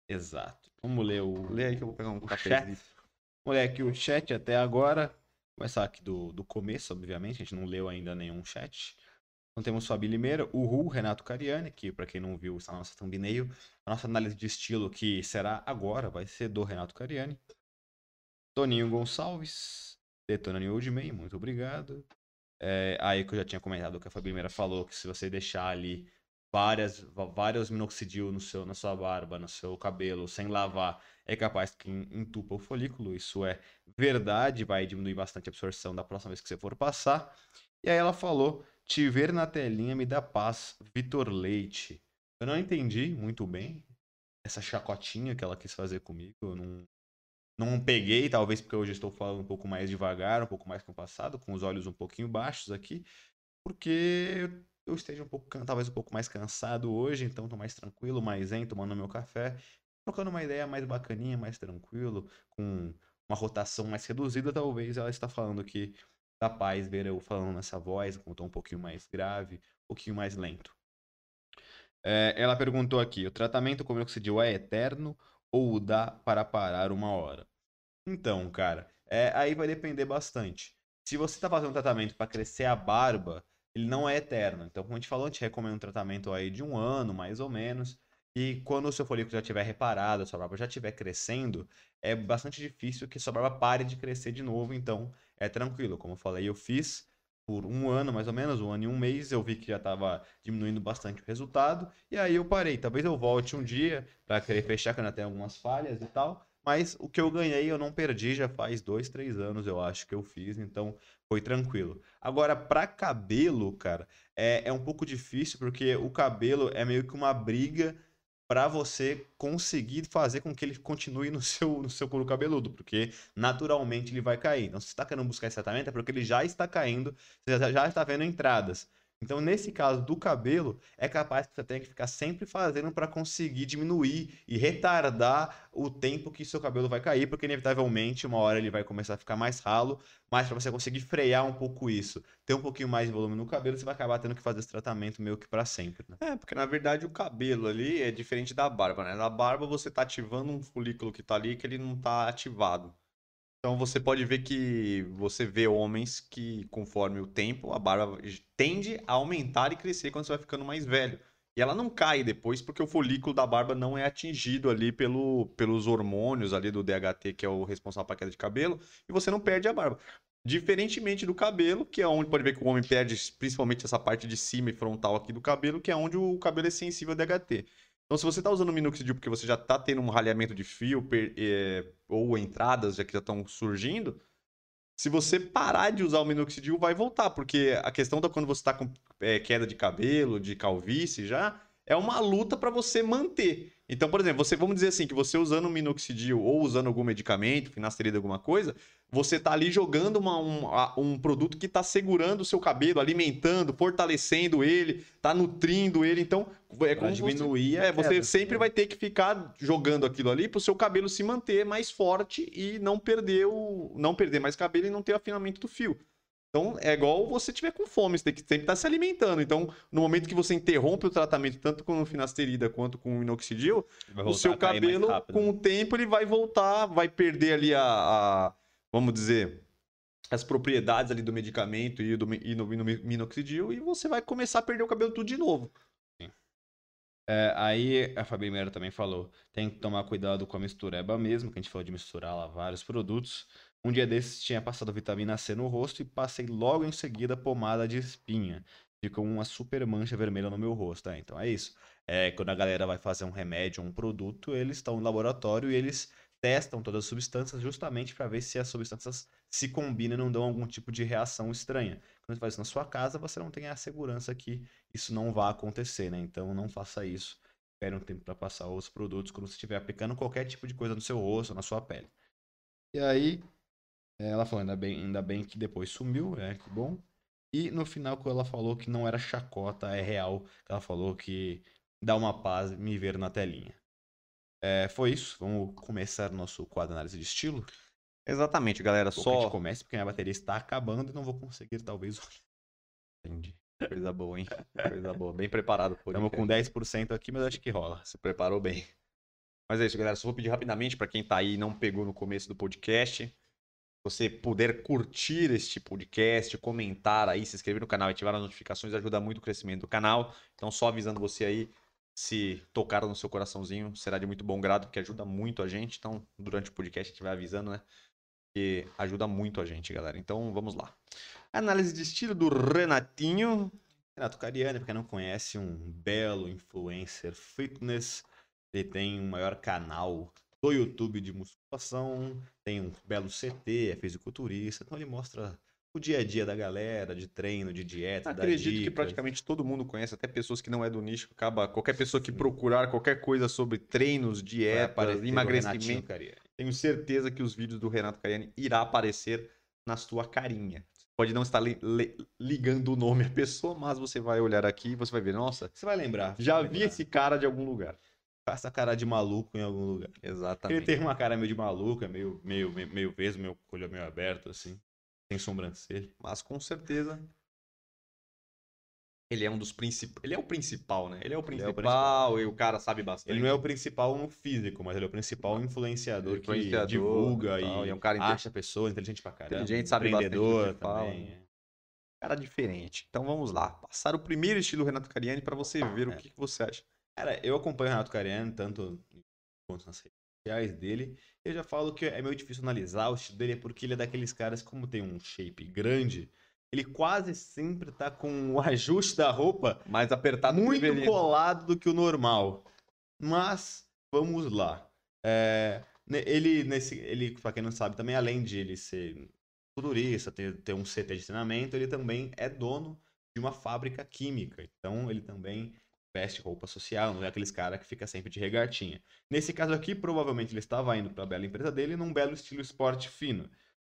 Exato. Vamos ler o. Lê aí que eu vou pegar um café. Vamos ler aqui o chat até agora. Começar aqui do, do começo, obviamente. A gente não leu ainda nenhum chat. Então temos Fabi Limeira, o Ru, Renato Cariani, que para quem não viu está na nossa thumbnail. A nossa análise de estilo que será agora, vai ser do Renato Cariani. Toninho Gonçalves, Detonando Oldman, muito obrigado. É, aí que eu já tinha comentado que a Fabi Limeira falou que se você deixar ali várias, vários minoxidil no seu, na sua barba, no seu cabelo, sem lavar, é capaz que entupa o folículo. Isso é verdade, vai diminuir bastante a absorção da próxima vez que você for passar. E aí ela falou: te ver na telinha me dá paz, Vitor Leite. Eu não entendi muito bem essa chacotinha que ela quis fazer comigo. Eu não, não peguei, talvez porque hoje estou falando um pouco mais devagar, um pouco mais passado, com os olhos um pouquinho baixos aqui, porque eu esteja um pouco, talvez um pouco mais cansado hoje, então estou mais tranquilo, mais zen, tomando meu café, trocando uma ideia mais bacaninha, mais tranquilo, com uma rotação mais reduzida, talvez ela está falando que da paz ver eu falando nessa voz, com um tom um pouquinho mais grave, um pouquinho mais lento. É, ela perguntou aqui: o tratamento com minoxidil é eterno ou dá para parar uma hora? Então, cara, é, aí vai depender bastante. Se você está fazendo um tratamento para crescer a barba, ele não é eterno. Então, como a gente falou, a gente recomenda um tratamento aí de um ano, mais ou menos. E quando o seu folículo já estiver reparado, a sua barba já estiver crescendo, é bastante difícil que sua barba pare de crescer de novo. Então, é tranquilo. Como eu falei, eu fiz por um ano, mais ou menos, um ano e um mês, eu vi que já estava diminuindo bastante o resultado. E aí eu parei. Talvez eu volte um dia para querer fechar, que ainda tem algumas falhas e tal. Mas o que eu ganhei eu não perdi, já faz dois, três anos eu acho que eu fiz, então foi tranquilo. Agora, para cabelo, cara, é, é um pouco difícil porque o cabelo é meio que uma briga para você conseguir fazer com que ele continue no seu, no seu couro cabeludo, porque naturalmente ele vai cair. Então, se você está querendo buscar esse tratamento, é porque ele já está caindo, você já, já está vendo entradas. Então, nesse caso do cabelo, é capaz que você tenha que ficar sempre fazendo para conseguir diminuir e retardar o tempo que seu cabelo vai cair, porque inevitavelmente uma hora ele vai começar a ficar mais ralo, mas para você conseguir frear um pouco isso, ter um pouquinho mais de volume no cabelo, você vai acabar tendo que fazer esse tratamento meio que para sempre. Né? É, porque na verdade o cabelo ali é diferente da barba, né? Na barba você tá ativando um folículo que tá ali que ele não tá ativado. Então você pode ver que você vê homens que, conforme o tempo, a barba tende a aumentar e crescer quando você vai ficando mais velho. E ela não cai depois porque o folículo da barba não é atingido ali pelo, pelos hormônios ali do DHT, que é o responsável pela queda de cabelo, e você não perde a barba. Diferentemente do cabelo, que é onde pode ver que o homem perde principalmente essa parte de cima e frontal aqui do cabelo, que é onde o cabelo é sensível ao DHT. Então, se você está usando o minoxidil porque você já está tendo um ralhamento de fio per, é, ou entradas já que já estão surgindo, se você parar de usar o minoxidil, vai voltar, porque a questão da quando você está com é, queda de cabelo, de calvície já, é uma luta para você manter. Então, por exemplo, você vamos dizer assim que você usando minoxidil ou usando algum medicamento, finasterida, alguma coisa, você tá ali jogando uma, um, um produto que está segurando o seu cabelo, alimentando, fortalecendo ele, tá nutrindo ele. Então, é como diminuir. Você, é, você sempre né? vai ter que ficar jogando aquilo ali para o seu cabelo se manter mais forte e não perder o, não perder mais cabelo e não ter afinamento do fio. Então, é igual você tiver com fome, você tem que sempre estar tá se alimentando. Então, no momento que você interrompe o tratamento, tanto com finasterida quanto com inoxidil, o seu cabelo, com o tempo, ele vai voltar, vai perder ali a, a vamos dizer, as propriedades ali do medicamento e do e no, no minoxidil e você vai começar a perder o cabelo tudo de novo. É, aí a Fabi Mera também falou, tem que tomar cuidado com a mistureba mesmo, que a gente falou de misturar lá vários produtos. Um dia desses tinha passado vitamina C no rosto e passei logo em seguida pomada de espinha. Ficou uma super mancha vermelha no meu rosto. É, então é isso. É, quando a galera vai fazer um remédio, um produto, eles estão no laboratório e eles testam todas as substâncias justamente para ver se as substâncias se combinam e não dão algum tipo de reação estranha. Quando você faz isso na sua casa, você não tem a segurança que isso não vai acontecer, né? Então não faça isso. Espere um tempo para passar os produtos quando você estiver aplicando qualquer tipo de coisa no seu rosto, na sua pele. E aí, ela falou, ainda bem, ainda bem que depois sumiu, é que bom. E no final, quando ela falou que não era chacota, é real, ela falou que dá uma paz me ver na telinha. É, foi isso. Vamos começar nosso quadro análise de estilo. Exatamente, galera. Só. A gente comece porque a minha bateria está acabando e não vou conseguir, talvez. Entendi. Coisa boa, hein? Coisa boa. Bem preparado. Estamos com 10% aqui, mas acho que rola. Se preparou bem. Mas é isso, galera. Só vou pedir rapidamente para quem está aí e não pegou no começo do podcast. Você puder curtir este podcast, comentar aí, se inscrever no canal ativar as notificações, ajuda muito o crescimento do canal. Então, só avisando você aí, se tocaram no seu coraçãozinho, será de muito bom grado, porque ajuda muito a gente. Então, durante o podcast, a gente vai avisando, né? Que ajuda muito a gente, galera. Então, vamos lá. Análise de estilo do Renatinho. Renato Cariani, para quem não conhece, um belo influencer fitness. Ele tem um maior canal do YouTube de musculação, tem um belo CT, é fisiculturista, então ele mostra o dia a dia da galera, de treino, de dieta, Acredito que praticamente todo mundo conhece, até pessoas que não é do nicho, acaba qualquer pessoa que procurar qualquer coisa sobre treinos, dieta, emagrecimento, tenho certeza que os vídeos do Renato Cariani irá aparecer na sua carinha. Pode não estar li ligando o nome à pessoa, mas você vai olhar aqui e você vai ver, nossa, você vai lembrar. Já vai vi lembrar. esse cara de algum lugar. Faça cara de maluco em algum lugar. Exatamente. Ele tem uma cara meio de maluco, é meio, meio, meio, meio peso, meio olho meio aberto, assim. Sem sobrancelha. Mas com certeza. Ele é um dos principais. Ele é o principal, né? Ele é o principal, é o principal, e o cara sabe bastante. Ele não é o principal no físico, mas ele é o principal influenciador, influenciador que divulga e, tal, e é um cara acha pessoa inteligente pra caramba. Inteligente, sabe empreendedor também. Fala, Cara diferente. Então vamos lá. Passar o primeiro estilo Renato Cariani para você ver é. o que, que, você acha. Cara, eu acompanho o Renato Cariani tanto quanto nas redes sociais dele. Eu já falo que é meio difícil analisar o estilo dele, porque ele é daqueles caras, como tem um shape grande, ele quase sempre tá com o ajuste da roupa mais apertado muito colado do que o normal. Mas vamos lá. É, ele, nesse, ele, pra quem não sabe, também além de ele ser futurista, ter, ter um CT de treinamento, ele também é dono de uma fábrica química. Então ele também veste roupa social, não é aqueles cara que fica sempre de regatinha. Nesse caso aqui, provavelmente ele estava indo para a bela empresa dele num belo estilo esporte fino.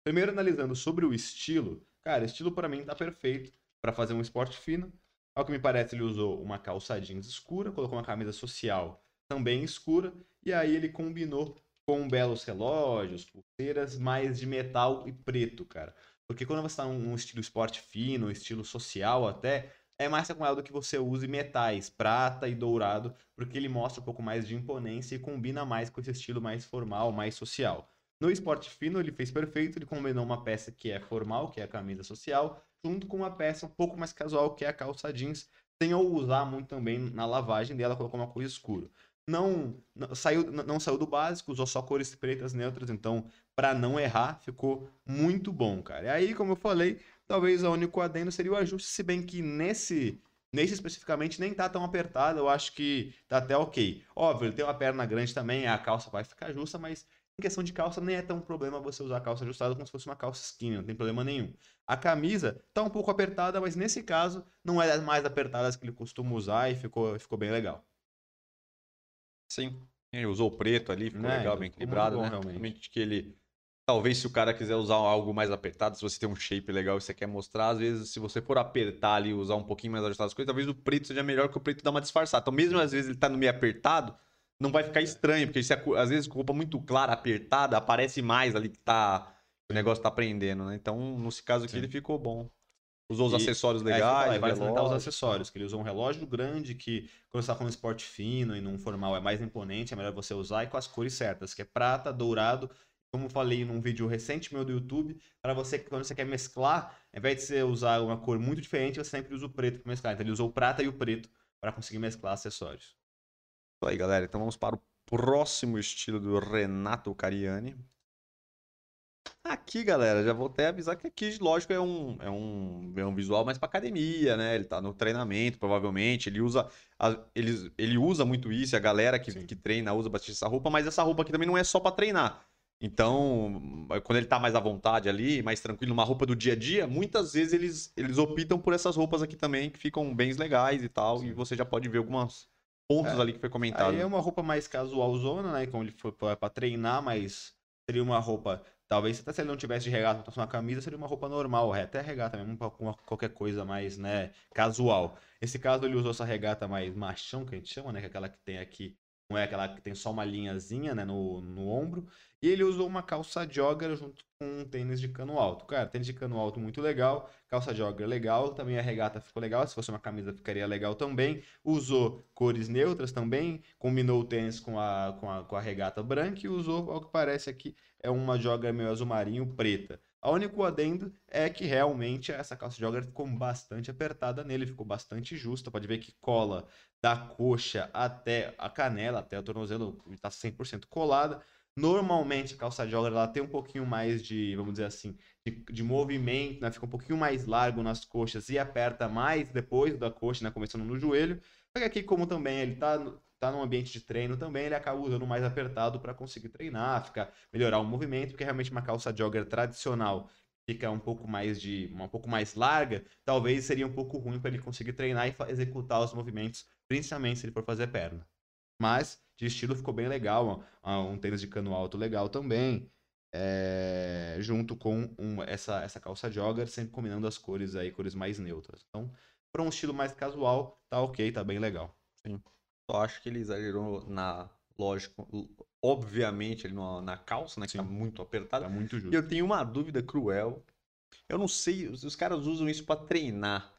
Primeiro analisando sobre o estilo, cara, estilo para mim tá perfeito para fazer um esporte fino. Ao que me parece, ele usou uma calça jeans escura, colocou uma camisa social também escura, e aí ele combinou com belos relógios, pulseiras mais de metal e preto, cara. Porque quando você está num estilo esporte fino, estilo social até, é mais recomendado que você use metais, prata e dourado, porque ele mostra um pouco mais de imponência e combina mais com esse estilo mais formal, mais social. No esporte fino, ele fez perfeito, ele combinou uma peça que é formal, que é a camisa social, junto com uma peça um pouco mais casual, que é a calça jeans, sem eu usar muito também na lavagem dela, colocou uma cor escura. Não, não, saiu, não saiu do básico, usou só cores pretas neutras, então, para não errar, ficou muito bom, cara. E aí, como eu falei, Talvez o único adendo seria o ajuste, se bem que nesse Nesse especificamente nem tá tão apertado, eu acho que tá até ok. Óbvio, ele tem uma perna grande também, a calça vai ficar justa, mas em questão de calça nem é tão problema você usar a calça ajustada como se fosse uma calça skinny, não tem problema nenhum. A camisa tá um pouco apertada, mas nesse caso não é das mais apertadas que ele costuma usar e ficou, ficou bem legal. Sim. Ele usou o preto ali, ficou Né, legal, então bem equilibrado, bom, né? realmente. Realmente que ele. Talvez se o cara quiser usar algo mais apertado, se você tem um shape legal e você quer mostrar, às vezes, se você for apertar ali e usar um pouquinho mais ajustado as coisas, talvez o preto seja melhor que o preto dá uma disfarçada. Então, mesmo às vezes ele tá no meio apertado, não vai ficar estranho, porque se às vezes com roupa muito clara, apertada, aparece mais ali que tá. O negócio tá prendendo, né? Então, nesse caso aqui, Sim. ele ficou bom. Usou os E- acessórios É, legais, falei, vale salientar os acessórios, que ele usa um relógio grande que, quando você tá com um esporte fino e num formal é mais imponente, é melhor você usar e com as cores certas, que é prata, dourado, como eu falei num vídeo recente meu do YouTube, para você, quando você quer mesclar, ao invés de você usar uma cor muito diferente, você sempre usa o preto para mesclar. Então ele usou o prata e o preto para conseguir mesclar acessórios. Isso aí, galera. Então vamos para o próximo estilo do Renato Cariani. Aqui, galera, já vou até avisar que aqui, lógico, é um, é um, é um visual mais pra academia, né? Ele tá no treinamento, provavelmente. Ele usa, a- ele, ele usa muito isso, e a galera que, Sim. que treina usa bastante essa roupa, mas essa roupa aqui também não é só pra treinar. Então, quando ele tá mais à vontade ali, mais tranquilo, numa roupa do dia a dia, muitas vezes eles, eles optam por essas roupas aqui também, que ficam bem legais e tal, e Sim. você já pode ver alguns pontos É. ali que foi comentado. Aí é uma roupa mais casualzona, né? Como ele foi pra pra treinar, mas seria uma roupa. Talvez até se ele não tivesse de regata, uma camisa, seria uma roupa normal, é, até regata mesmo, com uma- qualquer coisa mais, né, casual. Nesse caso, ele usou essa regata mais machão, que a gente chama, né? Que é aquela que tem aqui, é aquela que tem só uma linhazinha, né, no, no ombro. E ele usou uma calça jogger junto com um tênis de cano alto. Cara, tênis de cano alto muito legal, calça jogger legal, também a regata ficou legal, se fosse uma camisa ficaria legal também. Usou cores neutras também, combinou o tênis com a, com a, com a regata branca e usou, ao que parece aqui, é uma jogger meio azul marinho preta. O único adendo é que realmente essa calça jogger ficou bastante apertada nele, ficou bastante justa. Pode ver que cola da coxa até a canela, até o tornozelo, está 100% colada. Normalmente a calça jogger ela tem um pouquinho mais de, vamos dizer assim, de, de movimento, né? Fica um pouquinho mais largo nas coxas e aperta mais depois da coxa, né? Começando no joelho. Só que aqui, como também ele tá, no- tá num ambiente de treino também, ele acaba usando mais apertado para conseguir treinar, ficar, melhorar o movimento, porque realmente uma calça jogger tradicional fica um pouco mais de, um pouco mais larga, talvez seria um pouco ruim para ele conseguir treinar e executar os movimentos, principalmente se ele for fazer perna. Mas de estilo ficou bem legal, um, um tênis de cano alto legal também, é, junto com um- essa, essa calça jogger, sempre combinando as cores aí, cores mais neutras. Então, para um estilo mais casual, tá ok, tá bem legal. Só acho que ele exagerou na. Lógico, obviamente, ele na, na calça, né? Que tá Sim. muito apertada. Tá muito E justo. eu tenho uma dúvida cruel. Eu não sei, os, os caras usam isso pra treinar.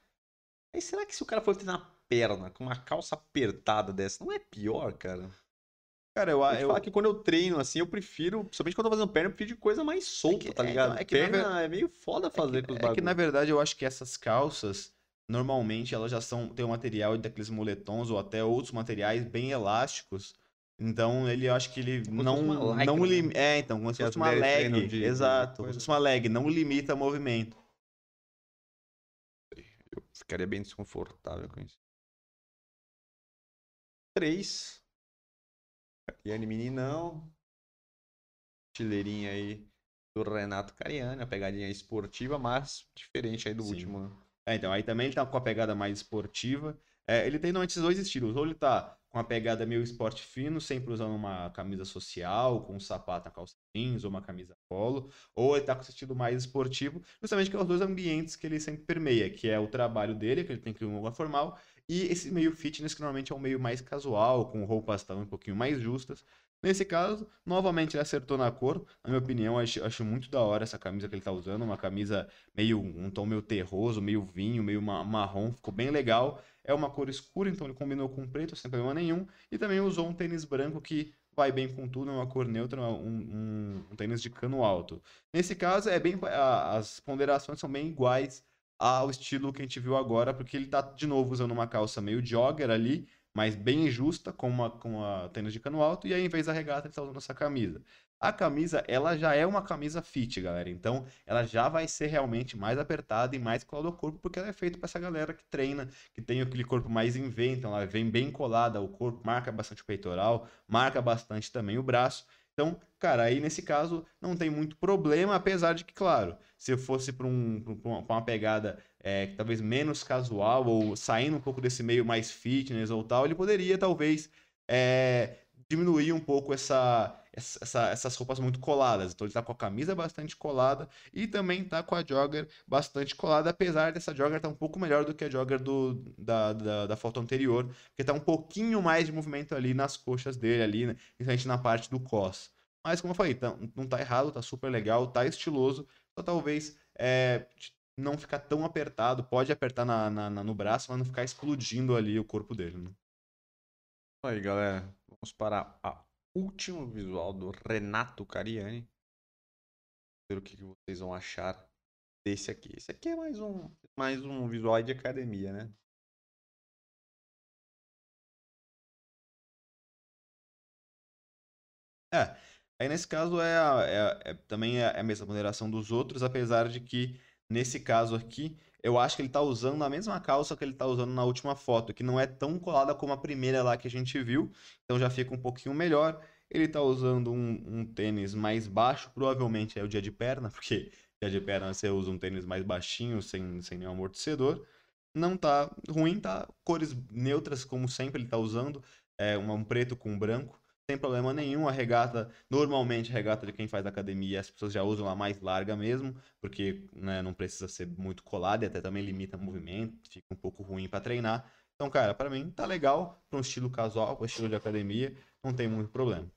Mas será que se o cara for treinar perna com uma calça apertada dessa, não é pior, cara? Cara, eu, Eu, que quando eu treino assim, eu prefiro, principalmente quando eu tô fazendo perna, eu prefiro de coisa mais solta, que- tá é, ligado? então, é que na perna é meio foda fazer com os É que bagulhos. na verdade eu acho que essas calças, normalmente elas já são, tem um material daqueles moletons ou até outros materiais bem elásticos. Então ele eu acho que ele não lycra, não né? é, então, como se as fosse uma leg, de- exato, como se fosse uma leg, não limita o movimento. Eu ficaria bem desconfortável com isso. 3. Cariani Meninão. Estileirinha aí do Renato Cariani. A pegadinha esportiva, mas diferente aí do Sim. último. É, então, aí também ele tá com a pegada mais esportiva. É, ele tem normalmente esses dois estilos. Ou ele tá com a pegada meio esporte fino, sempre usando uma camisa social, com um sapato na calça jeans ou uma camisa polo. Ou ele tá com esse estilo mais esportivo, justamente que é os dois ambientes que ele sempre permeia, que é o trabalho dele, que ele tem que ir em uma formal, e esse meio fitness, que normalmente é um meio mais casual, com roupas também um pouquinho mais justas. Nesse caso, novamente ele acertou na cor. Na minha opinião, acho, acho muito da hora essa camisa que ele tá usando. Uma camisa meio, um tom meio terroso, meio vinho, meio ma- marrom. Ficou bem legal. É uma cor escura, então ele combinou com preto sem problema nenhum. E também usou um tênis branco que vai bem com tudo, é uma cor neutra, um, um- um tênis de cano alto. Nesse caso, é bem, a- as ponderações são bem iguais ao estilo que a gente viu agora, porque ele tá de novo usando uma calça meio jogger ali, mas bem justa, com uma com a tênis de cano alto, e aí, em vez da regata, ele está usando essa camisa. A camisa, ela já é uma camisa fit, galera. Então, ela já vai ser realmente mais apertada e mais colada ao corpo, porque ela é feita para essa galera que treina, que tem aquele corpo mais em V, então ela vem bem colada ao corpo, marca bastante o peitoral, marca bastante também o braço. Então, cara, aí nesse caso não tem muito problema, apesar de que, claro, se eu fosse para um, uma, uma pegada é, talvez menos casual ou saindo um pouco desse meio mais fitness ou tal, ele poderia talvez é, diminuir um pouco essa, essa, essas roupas muito coladas. Então ele tá com a camisa bastante colada e também tá com a jogger bastante colada, apesar dessa jogger tá um pouco melhor do que a jogger do, da, da, da, foto anterior, porque tá um pouquinho mais de movimento ali nas coxas dele, ali, né? principalmente na parte do cos. Mas como eu falei, tá, não tá errado, tá super legal, tá estiloso, só talvez é, não ficar tão apertado, pode apertar na, na, na, no braço, mas não ficar explodindo ali o corpo dele. Né? Aí galera, vamos para a último visual do Renato Cariani. Ver o que vocês vão achar desse aqui. Esse aqui é mais um, mais um visual de academia, né? É, aí nesse caso é, a, é, é também é a mesma ponderação dos outros, apesar de que nesse caso aqui eu acho que ele tá usando a mesma calça que ele tá usando na última foto, que não é tão colada como a primeira lá que a gente viu, então já fica um pouquinho melhor. Ele tá usando um, um tênis mais baixo, provavelmente é o dia de perna, porque dia de perna você usa um tênis mais baixinho, sem, sem nenhum amortecedor. Não tá ruim, tá cores neutras, como sempre ele tá usando, é um preto com branco sem problema nenhum. A regata, normalmente a regata de quem faz academia, as pessoas já usam a mais larga mesmo, porque né, não precisa ser muito colada e até também limita o movimento, fica um pouco ruim para treinar. Então, cara, para mim tá legal para um estilo casual, para um estilo de academia, não tem muito problema.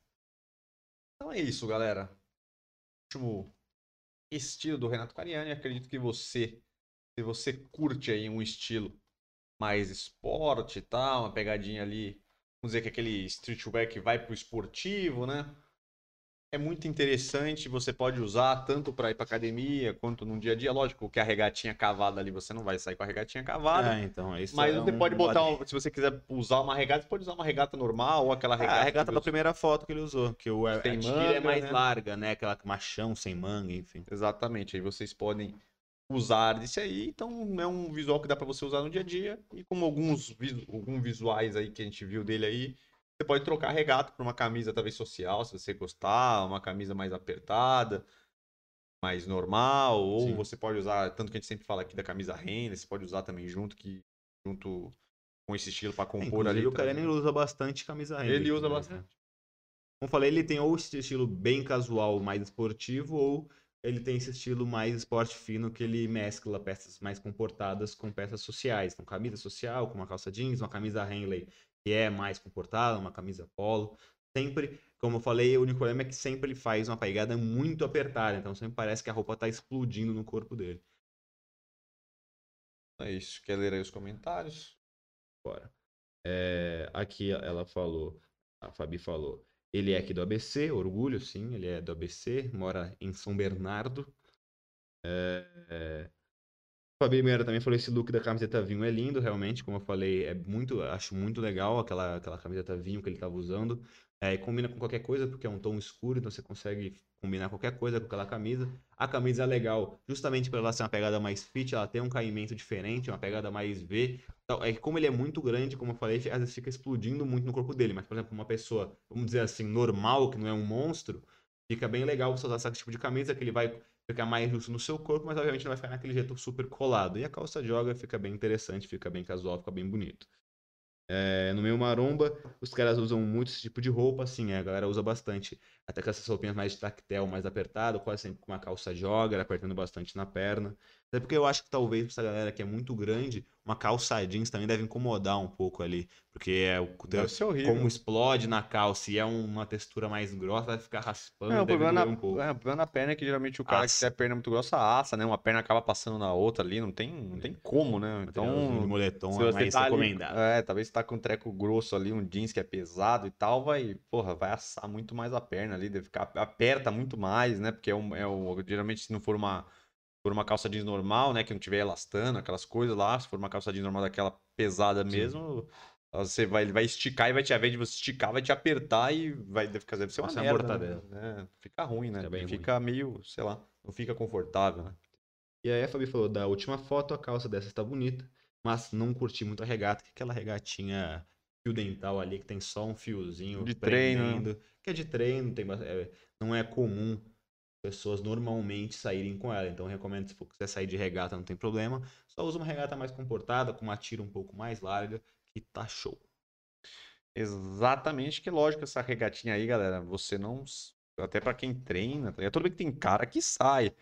Então é isso, galera. Último estilo do Renato Cariani. Acredito que você, se você curte aí um estilo mais esporte e tal, uma pegadinha ali vamos dizer que aquele streetwear que vai para o esportivo, né? É muito interessante, você pode usar tanto para ir para academia quanto no dia a dia. Lógico que a regatinha cavada ali, você não vai sair com a regatinha cavada. É, então, isso Mas é você um pode botar, um, se você quiser usar uma regata, você pode usar uma regata normal ou aquela regata. Ah, a regata da primeira foto que ele usou, que o tem a manga, é mais né? larga, né? Aquela machão sem manga, enfim. Exatamente. Aí vocês podem usar desse aí, então é um visual que dá para você usar no dia a dia. E como alguns, alguns visuais aí que a gente viu dele aí, você pode trocar a regata por uma camisa talvez social, se você gostar, uma camisa mais apertada, mais normal, ou Sim. você pode usar, tanto que a gente sempre fala aqui da camisa renda, você pode usar também junto que junto com esse estilo para compor é, ali. O Karen usa bastante camisa renda. Ele usa né? bastante. Como falei, ele tem ou esse estilo bem casual, mais esportivo, ou ele tem esse estilo mais esporte fino que ele mescla peças mais comportadas com peças sociais. Então, camisa social com uma calça jeans, uma camisa Henley que é mais comportada, uma camisa polo. Sempre, como eu falei, o único problema é que sempre ele faz uma pegada muito apertada. Então, sempre parece que a roupa está explodindo no corpo dele. É isso. Quer ler aí os comentários? Bora. É, aqui ela falou, a Fabi falou, ele é aqui do ABC, orgulho, sim, ele é do ABC, mora em São Bernardo. É, é... Fabi Meira também falou esse look da camiseta vinho é lindo, realmente, como eu falei, é muito, acho muito legal aquela, aquela camiseta vinho que ele estava usando. É, combina com qualquer coisa, porque é um tom escuro, então você consegue combinar qualquer coisa com aquela camisa. A camisa é legal, justamente por ela ser uma pegada mais fit, ela tem um caimento diferente, uma pegada mais V. Então, é que como ele é muito grande, como eu falei, às vezes fica explodindo muito no corpo dele. Mas, por exemplo, uma pessoa, vamos dizer assim, normal, que não é um monstro, fica bem legal você usar esse tipo de camisa, que ele vai ficar mais justo no seu corpo, mas obviamente não vai ficar naquele jeito super colado. E a calça joga fica bem interessante, fica bem casual, fica bem bonito. É, no meio maromba, os caras usam muito esse tipo de roupa, assim, a galera usa bastante. Até com essas roupinhas mais de tactel, mais apertado, quase sempre com uma calça jogger, apertando bastante na perna. Até porque eu acho que talvez pra essa galera que é muito grande, uma calça jeans também deve incomodar um pouco ali. Porque é o como explode na calça e é uma textura mais grossa, vai ficar raspando. É, o problema, na, um pouco. É, o problema na perna é que geralmente o cara assa. que tem a perna muito grossa assa, né? Uma perna acaba passando na outra ali, não tem, não tem como, né? Então. Um moletom se é mais tá recomendado. Ali, é, talvez você tá com um treco grosso ali, um jeans que é pesado e tal, vai, porra, vai assar muito mais a perna ali, deve ficar, aperta muito mais, né? Porque é um, é um geralmente se não for uma for uma calça jeans normal, né, que não tiver elastano, aquelas coisas lá, se for uma calça jeans normal daquela pesada mesmo, Você vai, ele vai esticar e vai te, ao invés de você esticar, vai te apertar e vai ficar deve ser uma uma merda, né? É, fica ruim, né? Fica fica meio, sei lá, não fica confortável, né? E aí a Fabi falou, da última foto, a calça dessa está bonita, mas não curti muito a regata, que é aquela regatinha fio dental ali, que tem só um fiozinho De treino, né? que é de treino, tem, é, não é comum pessoas normalmente saírem com ela. Então eu recomendo, se for quiser sair de regata, não tem problema, só usa uma regata mais comportada, com uma tira um pouco mais larga, que tá show. Exatamente, que lógico, essa regatinha aí, galera, você não. Até pra quem treina, tá ligado? Tudo bem que tem cara que sai,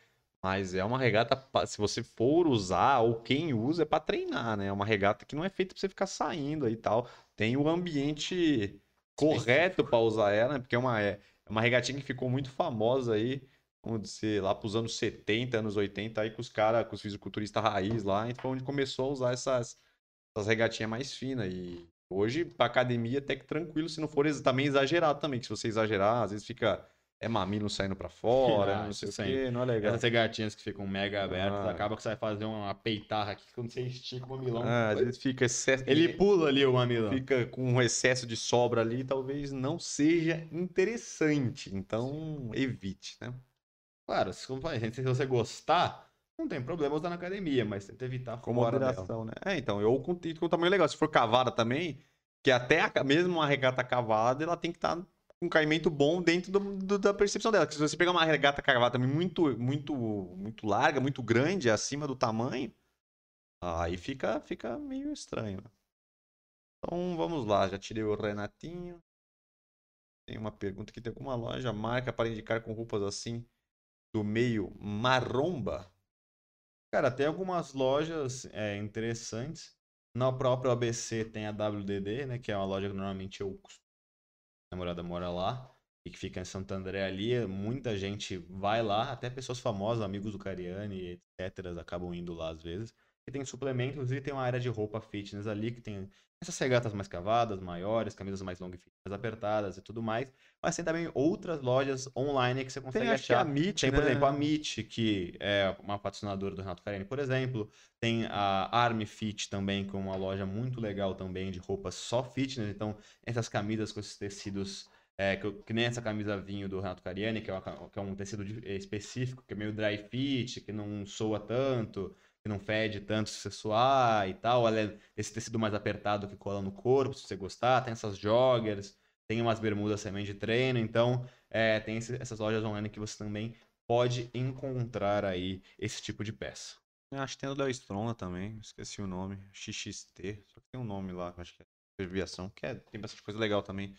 mas é uma regata, pa- se você for usar, ou quem usa, é pra treinar, né? É uma regata que não é feita pra você ficar saindo aí e tal. Tem o ambiente correto pra usar ela, né? Porque é uma, é uma regatinha que ficou muito famosa aí, vamos dizer, lá pros anos 70, anos 80, aí com os caras, com os fisiculturistas raiz lá, então foi onde começou a usar essas, essas regatinhas mais finas. E hoje, pra academia, até que tranquilo, se não for também exagerado também, que se você exagerar, às vezes fica. É mamilo saindo pra fora, Ah, não sei o quê, não é legal. Essas regatinhas que ficam mega abertas, Ah. acaba que você vai fazer uma peitarra aqui, quando você estica o mamilão, Ah, às vezes fica excesso. ele pula ali o mamilão. fica com um excesso de sobra ali, talvez não seja interessante. Então, evite, né? Claro, se, você gostar, não tem problema usar na academia, mas tenta evitar Com moderação, né? É, então, eu com, com tamanho legal. Se for cavada também, que até a, mesmo uma regata cavada, ela tem que estar com um caimento bom dentro do- do- da percepção dela. Porque se você pegar uma regata cavada também muito, muito, muito larga, muito grande, acima do tamanho, aí fica, fica meio estranho. Então, vamos lá. Já tirei o Renatinho. Tem uma pergunta aqui. Tem alguma loja, marca para indicar com roupas assim do meio maromba? Cara, tem algumas lojas é, interessantes. Na própria ABC tem a WDD, né? Que é uma loja que normalmente eu namorada mora lá. E que fica em Santo André ali. Muita gente vai lá, até pessoas famosas, amigos do Cariani, etc. acabam indo lá às vezes. E tem suplementos, inclusive tem uma área de roupa fitness ali que tem essas regatas mais cavadas, maiores, camisas mais long fit, mais apertadas e tudo mais. Mas tem também outras lojas online que você consegue Tem, acho que é achar. a Meet, Tem, por né? exemplo, a Meet, que é uma patrocinadora do Renato Carini, por exemplo. Tem a Army Fit também, que é uma loja muito legal também de roupas só fitness. Então, essas camisas com esses tecidos, é, que, que nem essa camisa vinho do Renato Cariani, que é, uma que é um tecido de- específico, que é meio dry fit, que não soa tanto, que não fede tanto se você suar e tal. Ela é esse tecido mais apertado que cola no corpo, se você gostar. Tem essas joggers, tem umas bermudas também de treino. Então, é, tem esse- essas lojas online que você também pode encontrar aí esse tipo de peça. Acho que tem o da Stronda também, esqueci o nome. XXT, só que tem um nome lá, acho que é abreviação, que é, tem bastante coisa legal também.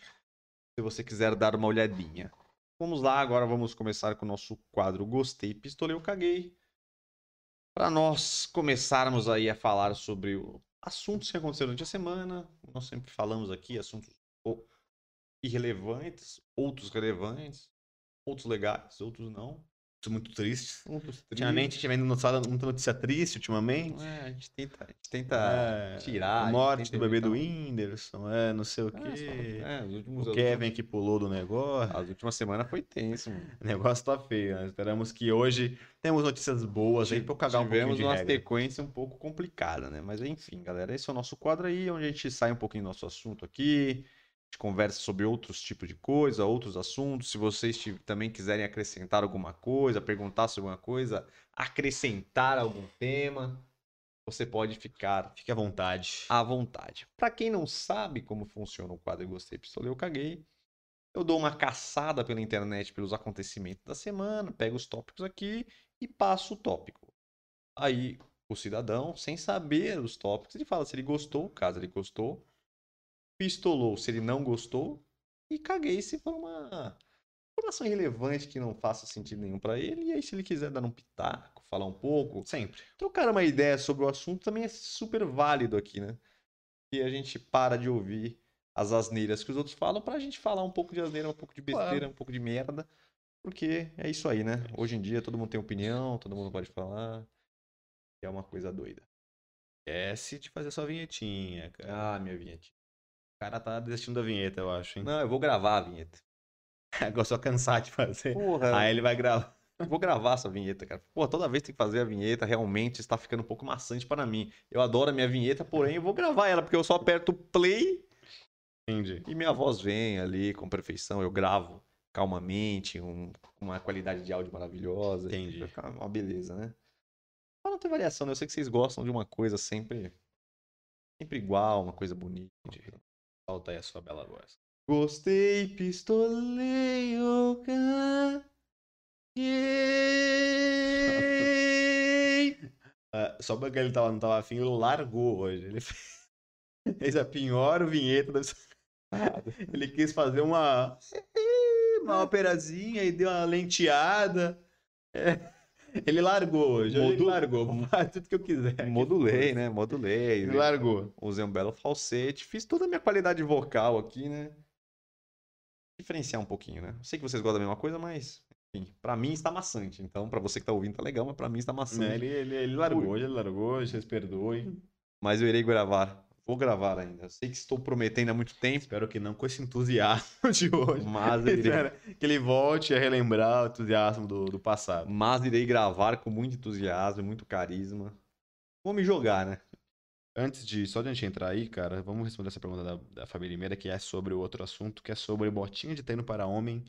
Se você quiser dar uma olhadinha. Vamos lá, agora vamos começar com o nosso quadro Gostei, Pistolei, eu Caguei. Para nós começarmos aí a falar sobre assuntos que aconteceram durante a semana. Nós sempre falamos aqui assuntos irrelevantes, outros relevantes, outros legais, outros não. Muito tristes. Outros Ultimamente, tristes. tivendo notado muita notícia triste ultimamente. É, a gente tenta, a gente tenta É, tirar. a gente morte tenta do bebê do. Whindersson, é, não sei o É, quê. é, os últimos, O Kevin últimas- que pulou do negócio. As últimas semanas foi tenso, mano. O negócio tá feio, né? Esperamos que hoje temos notícias boas aí pra eu cagar um pouquinho Tivemos uma regra. sequência um pouco complicada, né? Mas enfim, galera, esse é o nosso quadro aí, onde a gente sai um pouquinho do nosso assunto aqui, a gente conversa sobre outros tipos de coisa, outros assuntos. Se vocês também quiserem acrescentar alguma coisa, perguntar sobre alguma coisa, acrescentar algum tema, você pode ficar Fique à vontade. à vontade. Para quem não sabe como funciona o quadro Gostei, Pistolei, eu Caguei, eu dou uma caçada pela internet pelos acontecimentos da semana, pego os tópicos aqui e passo o tópico. Aí o cidadão, sem saber os tópicos, ele fala se ele gostou, caso ele gostou, pistolou se ele não gostou e caguei se for uma informação irrelevante que não faça sentido nenhum para ele. E aí se ele quiser dar um pitaco, falar um pouco, Sempre. trocar uma ideia sobre o assunto também é super válido aqui, né? E a gente para de ouvir as asneiras que os outros falam pra gente falar um pouco de asneira, um pouco de besteira, Claro. um pouco de merda. Porque é isso aí, né? Hoje em dia todo mundo tem opinião, todo mundo pode falar. É uma coisa doida. Esquece de fazer sua vinhetinha, cara. Ah, minha vinheta. O cara tá desistindo da vinheta, eu acho, hein? Não, eu vou gravar a vinheta. Agora só cansar de fazer. Porra. Aí ele vai gravar. Vou gravar essa vinheta, cara. Pô, toda vez tem que fazer a vinheta, realmente está ficando um pouco maçante para mim. Eu adoro a minha vinheta, porém eu vou gravar ela, porque eu só aperto play Entendi. e minha voz vem ali com perfeição. Eu gravo calmamente, um- com uma qualidade de áudio maravilhosa. Entendi. Vai ficar uma beleza, né? Mas não tem variação, né? Eu sei que vocês gostam de uma coisa sempre, sempre igual, uma coisa bonita. Solta aí a sua bela voz. Gostei, pistoleio, caguei. Ah, só porque ele tava, não tava afim, ele largou hoje. Ele fez, fez a pior vinheta. da- Ele quis fazer uma. Uma operazinha e deu uma lenteada. É. Ele largou hoje. Hoje Ele Modu- largou. Vou tudo que eu quiser. Modulei, né? Modulei. Ele largou. Usei um belo falsete. Fiz toda a minha qualidade vocal aqui, né? Diferenciar um pouquinho, né? Eu sei que vocês gostam da mesma coisa, mas. Enfim, pra mim está maçante. Então, pra você que tá ouvindo, tá legal, mas pra mim está maçante. Né, Ele, ele, ele largou, hoje ele largou, vocês perdoem. Mas eu irei gravar. Vou gravar ainda. Eu sei que estou prometendo há muito tempo, Espero que não com esse entusiasmo de hoje. mas irei, Espero que ele volte a relembrar o entusiasmo do, do passado. mas irei gravar com muito entusiasmo e muito carisma. Vou me jogar, né? Antes de só de a gente entrar aí, cara, vamos responder essa pergunta da, da família Limeira, que é sobre o outro assunto, que é sobre botinha de treino para homem,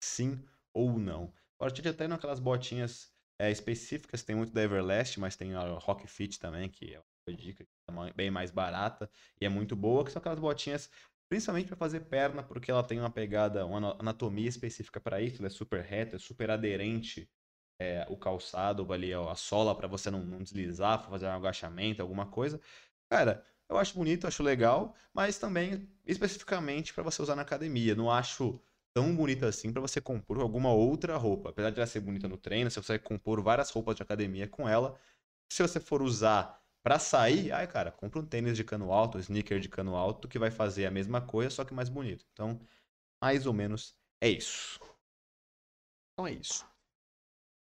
sim ou não. Botinha de treino é aquelas botinhas é, específicas, tem muito da Everlast, mas tem a Rock Fit também, que é dica é bem mais barata e é muito boa, que são aquelas botinhas principalmente para fazer perna, porque ela tem uma pegada, uma ana- anatomia específica para isso, ela é super reta, é super aderente é, o calçado ali, a sola para você não, não deslizar, fazer um agachamento, alguma coisa. Cara, eu acho bonito, acho legal, mas também especificamente para você usar na academia. Não acho tão bonita assim para você compor alguma outra roupa. Apesar de ela ser bonita no treino, você consegue compor várias roupas de academia com ela. Se você for usar para sair, ai cara, compra um tênis de cano alto, um sneaker de cano alto que vai fazer a mesma coisa, só que mais bonito. Então, mais ou menos é isso. Então é isso.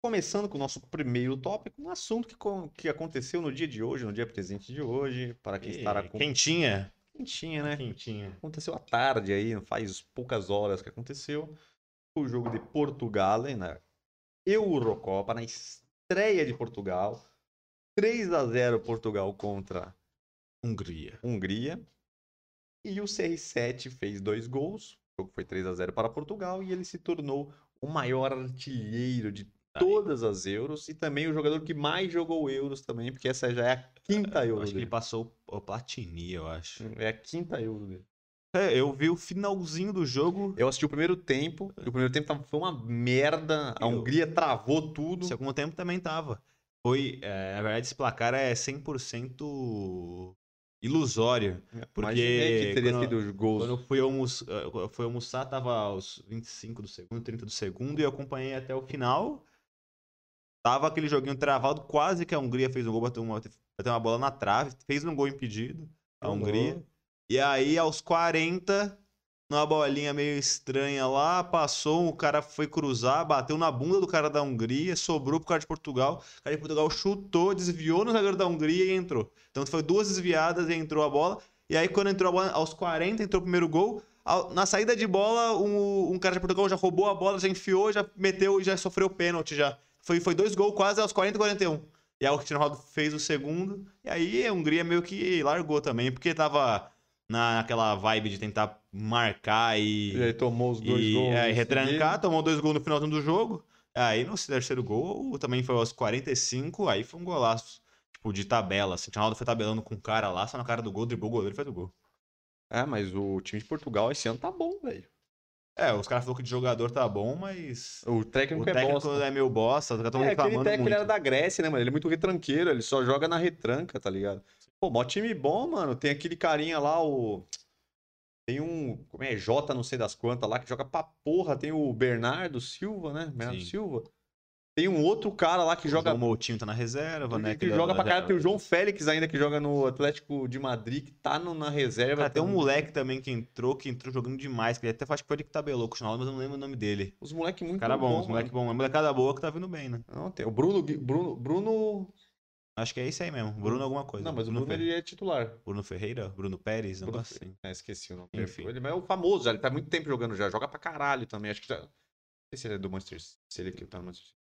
Começando com o nosso primeiro tópico, um assunto que, que aconteceu no dia de hoje, no dia presente de hoje, para quem estará com Quentinha. quentinha, né? Quentinha. Aconteceu à tarde aí, faz poucas horas que aconteceu. O jogo de Portugal na Eurocopa, na estreia de Portugal. 3 a 0 Portugal contra Hungria. Hungria. E o CR7 fez dois gols. O jogo foi 3 a 0 para Portugal e ele se tornou o maior artilheiro de todas as Euros e também o jogador que mais jogou Euros também, porque essa já é a quinta Eu Euro acho que ele dele. passou o Platini, eu acho. É a quinta Euro dele. É, eu vi o finalzinho do jogo. Eu assisti o primeiro tempo, e o primeiro tempo foi uma merda. A Eu- Hungria travou tudo. O segundo tempo também tava. Foi, é, na verdade, esse placar é 100% ilusório. Imaginei que teria quando- sido os gols. Quando eu fui, almoçar, eu fui almoçar, tava aos 25 do segundo, 30 do segundo, e eu acompanhei até o final. Tava aquele joguinho travado, quase que a Hungria fez um gol, bateu uma, bateu uma bola na trave, fez um gol impedido, a. Hungria. E aí, aos 40, numa bolinha meio estranha lá, passou, o cara foi cruzar, bateu na bunda do cara da Hungria, sobrou pro cara de Portugal. O cara de Portugal chutou, desviou no zagueiro da Hungria e entrou. Então foi duas desviadas e entrou a bola. E aí, quando entrou a bola, aos 40, entrou o primeiro gol. Na saída de bola, um, um cara de Portugal já roubou a bola, já enfiou, já meteu e já sofreu pênalti já. Foi, foi dois gols quase aos 40 e 41. E aí o Cristiano Ronaldo fez o segundo. E aí a Hungria meio que largou também, porque tava na- naquela vibe de tentar marcar e, E aí tomou os dois e, gols. é, retrancar, tomou dois gols no finalzinho do jogo. Aí no terceiro gol também foi aos 45, aí foi um golaço. Tipo, de tabela, assim. O Ronaldo foi tabelando com o cara lá, só na cara do gol, driblou o goleiro e fez o gol. É, mas o time de Portugal esse ano tá bom, velho. É, os caras falaram que de jogador tá bom, mas. O técnico, O é técnico bosta. é meio bosta, os caras tão É, aquele reclamando técnico ele muito. era da Grécia, né, mano? Ele é muito retranqueiro, ele só joga na retranca, tá ligado? Pô, mó time bom, mano. Tem aquele carinha lá, o. Tem um. Como é? J, não sei das quantas lá, que joga pra porra. Tem o Bernardo Silva, né? Bernardo Sim. Silva. Tem um outro cara lá que O joga. João Moutinho tá na reserva, né? que da- joga da- pra caralho. Tem o João Félix ainda, que joga no Atlético de Madrid, que tá no- na reserva. Cara, tem um também. moleque também que entrou, que entrou jogando demais, que ele até acho que foi ele que tabelou com o mas eu não lembro o nome dele. Os moleques muito Cara bom, bom, os moleque mano. bom. É molecada boa que tá vindo bem, né? Não, tem o Bruno, Bruno, Bruno. Acho que é isso aí mesmo. Bruno alguma coisa. Não, mas o Bruno, ele é titular. Bruno Ferreira? Bruno Pérez? Não Bruno assim. É, esqueci o nome. Enfim. Ele é o famoso, já, ele tá muito tempo jogando já. Joga pra caralho também. Acho que já. Não sei se ele é do Manchester City, se ele que tá no Manchester City.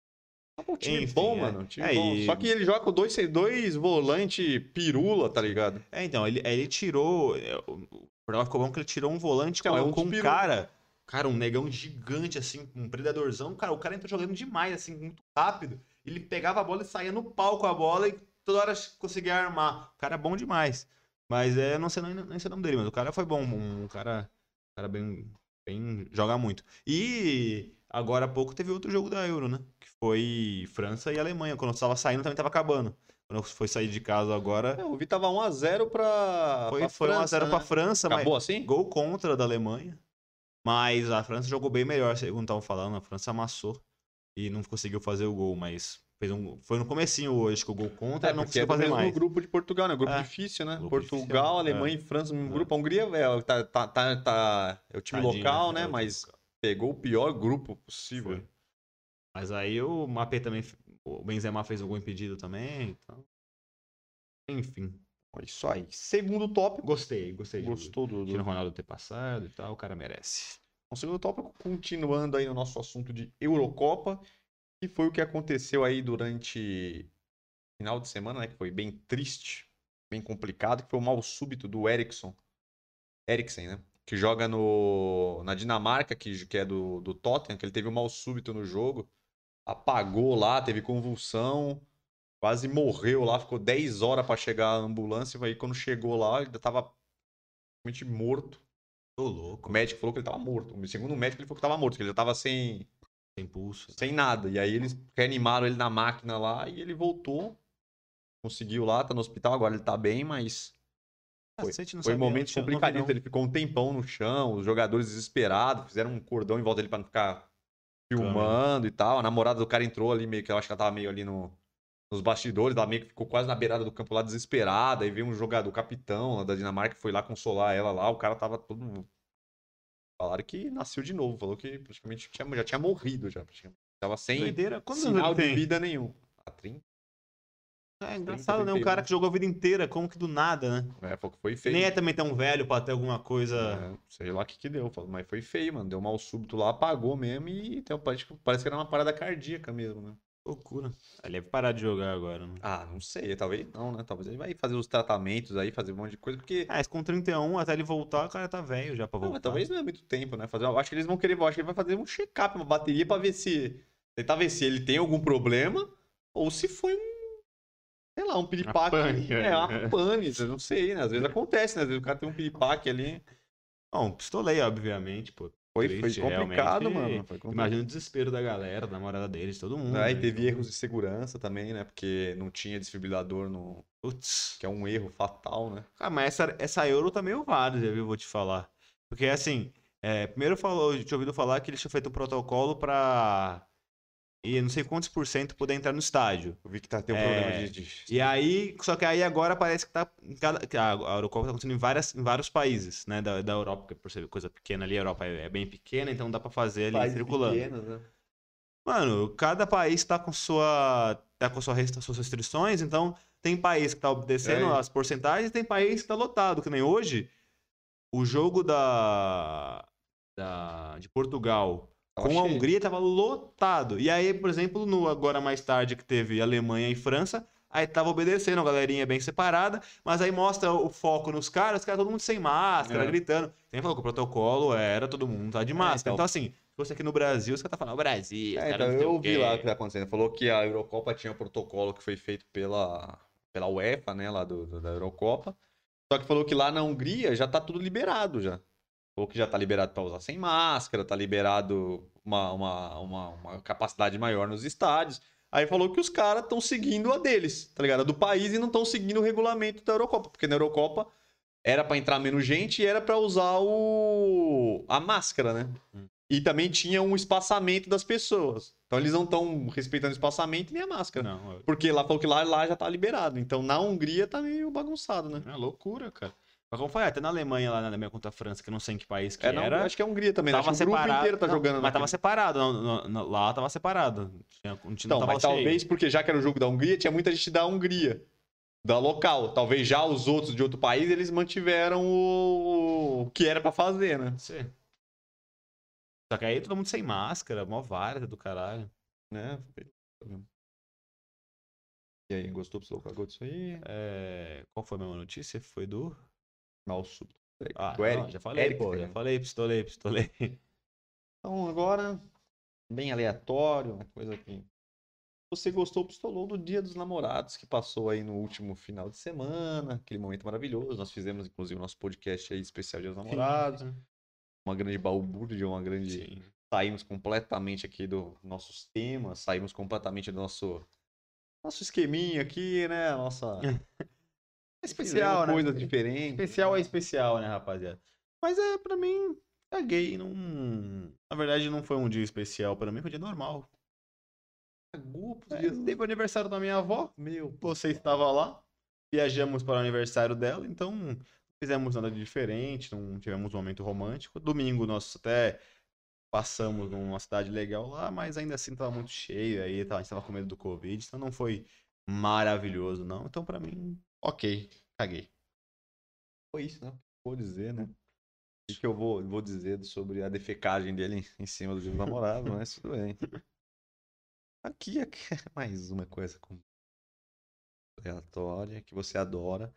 O time Enfim, bom, é. mano. Time É, bom. e- Só que ele joga com dois, dois volantes pirula, tá ligado? É, então, ele, ele tirou. é, O Portugal ficou bom que ele tirou um volante Então, é um com um dos cara. Cara, um negão gigante, assim, um predadorzão. Cara, o cara entrou jogando demais, assim, muito rápido. Ele pegava a bola e saía no pau com a bola e toda hora conseguia armar. O cara é bom demais. Mas é, não sei nem, nem sei o nome dele, mas o cara foi bom. Um cara, um cara bem, bem. joga muito. E agora há pouco teve outro jogo da Euro, né? Que foi França e Alemanha. Quando eu tava saindo também tava acabando. Quando eu fui sair de casa agora. É, eu vi tava 1x0 pra. Foi, pra foi França, 1x0 né? pra França, Acabou mas assim? gol contra da Alemanha. Mas a França jogou bem melhor, segundo estavam falando. A França amassou e não conseguiu fazer o gol, mas fez um, foi no comecinho hoje que o gol contra É, não é conseguiu do fazer mais. grupo de Portugal, né? Grupo É. difícil, né? Grupo Portugal, difícil, Alemanha é. e França no mesmo É. grupo. A Hungria é, tá, tá, tá, tá- é o time local, né? É Mas time pegou o pior grupo possível. Foi. Mas aí o Mbappé também, o Benzema fez o gol impedido também, então... Enfim, É Isso aí. Segundo tópico. gostei, gostei. Gostou do, do... Ronaldo ter passado e tal, o cara merece. O segundo tópico, continuando aí no nosso assunto de Eurocopa, que foi o que aconteceu aí durante final de semana, né? Que foi bem triste, bem complicado, que foi o mal súbito do Eriksson. Eriksen, né? Que joga no, na Dinamarca, que, que é do, do Tottenham, que ele teve um mal súbito no jogo. Apagou lá, teve convulsão, quase morreu lá, ficou 10 horas para chegar a ambulância. E aí quando chegou lá, ele ainda tava praticamente morto. Tô O louco, médico falou que ele tava morto. Segundo o médico, ele falou que tava morto, que ele já tava sem, sem pulso. sem nada. E aí eles reanimaram ele na máquina lá e ele voltou. Conseguiu lá, tá no hospital, agora ele tá bem, mas Foi- Cacete, foi vi, complicadíssimos. não. Ele ficou um tempão no chão, os jogadores desesperados, fizeram um cordão em volta dele pra não ficar filmando e tal. A namorada do cara entrou ali meio que eu acho que ela tava meio ali no, nos bastidores, ela meio que ficou quase na beirada do campo lá desesperada. Aí veio um jogador, o capitão lá da Dinamarca, que foi lá consolar ela lá. O cara tava todo. Falaram que nasceu de novo, falou que praticamente tinha- já tinha morrido já. praticamente. Tava sem Doideira. Quantos sinal de vida nenhum. A 30? É engraçado, né? Um 31. cara que jogou a vida inteira, como que do nada, né? É, que foi feio. Nem é também tão velho pra ter alguma coisa. É, sei lá o que que deu, mas foi feio, mano. Deu mal súbito lá, apagou mesmo e então, parece que era uma parada cardíaca mesmo, né? Loucura. Ele deve parar de jogar agora, né? Ah, não sei, talvez não, né? Talvez ele vai fazer os tratamentos aí, fazer um monte de coisa, porque. Ah, mas com 31, até ele voltar, o cara tá velho já pra Não, voltar. mas talvez não é muito tempo, né? Fazer, eu acho que eles vão querer, acho que ele vai fazer um check-up, uma bateria pra ver se. Tentar ver se ele tem algum problema ou se foi um. Sei lá, um piripaque. pane, é, é. uma pane, eu não sei, né? Às vezes acontece, né? Às vezes o cara tem um piripaque ali. Bom, pistolei, obviamente, pô. Foi, Triste, foi complicado, realmente. mano. Foi complicado. Imagina o desespero da galera, da namorada deles, todo mundo. Aí né? teve erros de segurança também, né? Porque não tinha desfibrilador no. Putz. Que é um erro fatal, né? Ah, mas essa, essa Euro tá meio válida, viu? Vou te falar. Porque, assim, é, primeiro falou, eu tinha ouvido falar que eles tinham feito um protocolo pra. E não sei quantos por cento poder entrar no estádio. Eu vi que tá, tem um É, problema de. de- E aí, só que aí agora parece que tá. em cada- a Eurocopa tá acontecendo em, várias, em vários países, né? Da, da Europa, porque por ser coisa pequena ali, a Europa é, é bem pequena, então dá pra fazer ali países circulando. pequenos, né? Mano, cada país tá com sua. tá com sua suas restrições, então tem país que tá obedecendo É. as porcentagens, tem país que tá lotado, que nem hoje. O jogo da. da de Portugal Tava com a cheio. Hungria tava lotado. E aí, por exemplo, no agora mais tarde que teve Alemanha e França, aí tava obedecendo, a galerinha bem separada, mas aí mostra o foco nos caras, os caras todo mundo sem máscara, É. gritando. Quem falou que o protocolo era todo mundo tá de máscara. então. então. assim, se fosse aqui no Brasil, os caras tá falando, Brasil, É, então, eu o vi quê. lá o que tá acontecendo. Falou que a Eurocopa tinha um protocolo que foi feito pela, pela UEFA, né? Lá do, do- da Eurocopa. Só que falou que lá na Hungria já tá tudo liberado já. Falou que já tá liberado pra usar sem máscara, tá liberado uma, uma, uma, uma capacidade maior nos estádios. Aí falou que os caras estão seguindo a deles, tá ligado? A do país e não estão seguindo o regulamento da Eurocopa. Porque na Eurocopa era pra entrar menos gente e era pra usar o a máscara, né? Hum. E também tinha um espaçamento das pessoas. Então eles não estão respeitando o espaçamento nem a máscara. Não, é- Porque lá falou que lá, lá já tá liberado. Então na Hungria tá meio bagunçado, né? é loucura, cara. Mas como foi? Até na Alemanha, lá na Alemanha contra a França, que eu não sei em que país que É, não, era. acho que é a Hungria também. né? Tava Acho que o grupo separado. inteiro tá não, jogando. Mas naquele- tava separado. não, não, não, lá tava separado. Tinha, um time Então, não mas cheio. talvez porque já que era o jogo da Hungria, tinha muita gente da Hungria. Da local. Talvez já os outros de outro país, eles mantiveram o, o que era pra fazer, né? Sim. Só que aí todo mundo sem máscara, mó várzea do caralho. né? E aí, gostou, pistolou, cagou disso aí? É, Qual foi a mesma notícia? Foi do. Súbito. Ah, Do Eric. não, já falei, Eric pô. Já falei, pistolei, pistolei. Então, agora, bem aleatório, uma coisa que. Você gostou, pistolou do Dia dos Namorados, que passou aí no último final de semana, aquele momento maravilhoso. Nós fizemos, inclusive, o nosso podcast aí especial Dia dos Namorados. Uma grande balbúrdia, uma grande. Sim. Saímos completamente aqui dos nossos temas, saímos completamente do nosso. Nosso esqueminha aqui, né? Nossa. É especial, né? Coisa diferente. Especial é especial, né, rapaziada? Mas é, pra mim, caguei. Não... Na verdade, não foi um dia especial pra mim, foi um dia normal. Cagou pros É, dias- teve o aniversário da minha avó, Meu. você estava lá, viajamos para o aniversário dela, então não fizemos nada de diferente, não tivemos um momento romântico. Domingo nós até passamos numa cidade legal lá, mas ainda assim tava muito cheio, aí a gente tava com medo do Covid, então não foi maravilhoso, não. Então, pra mim, ok, caguei. Foi isso, né? Vou dizer, né? O que eu vou, vou dizer sobre a defecagem dele em cima do namorado, mas tudo bem. Aqui, aqui é mais uma coisa com- aleatória que você adora.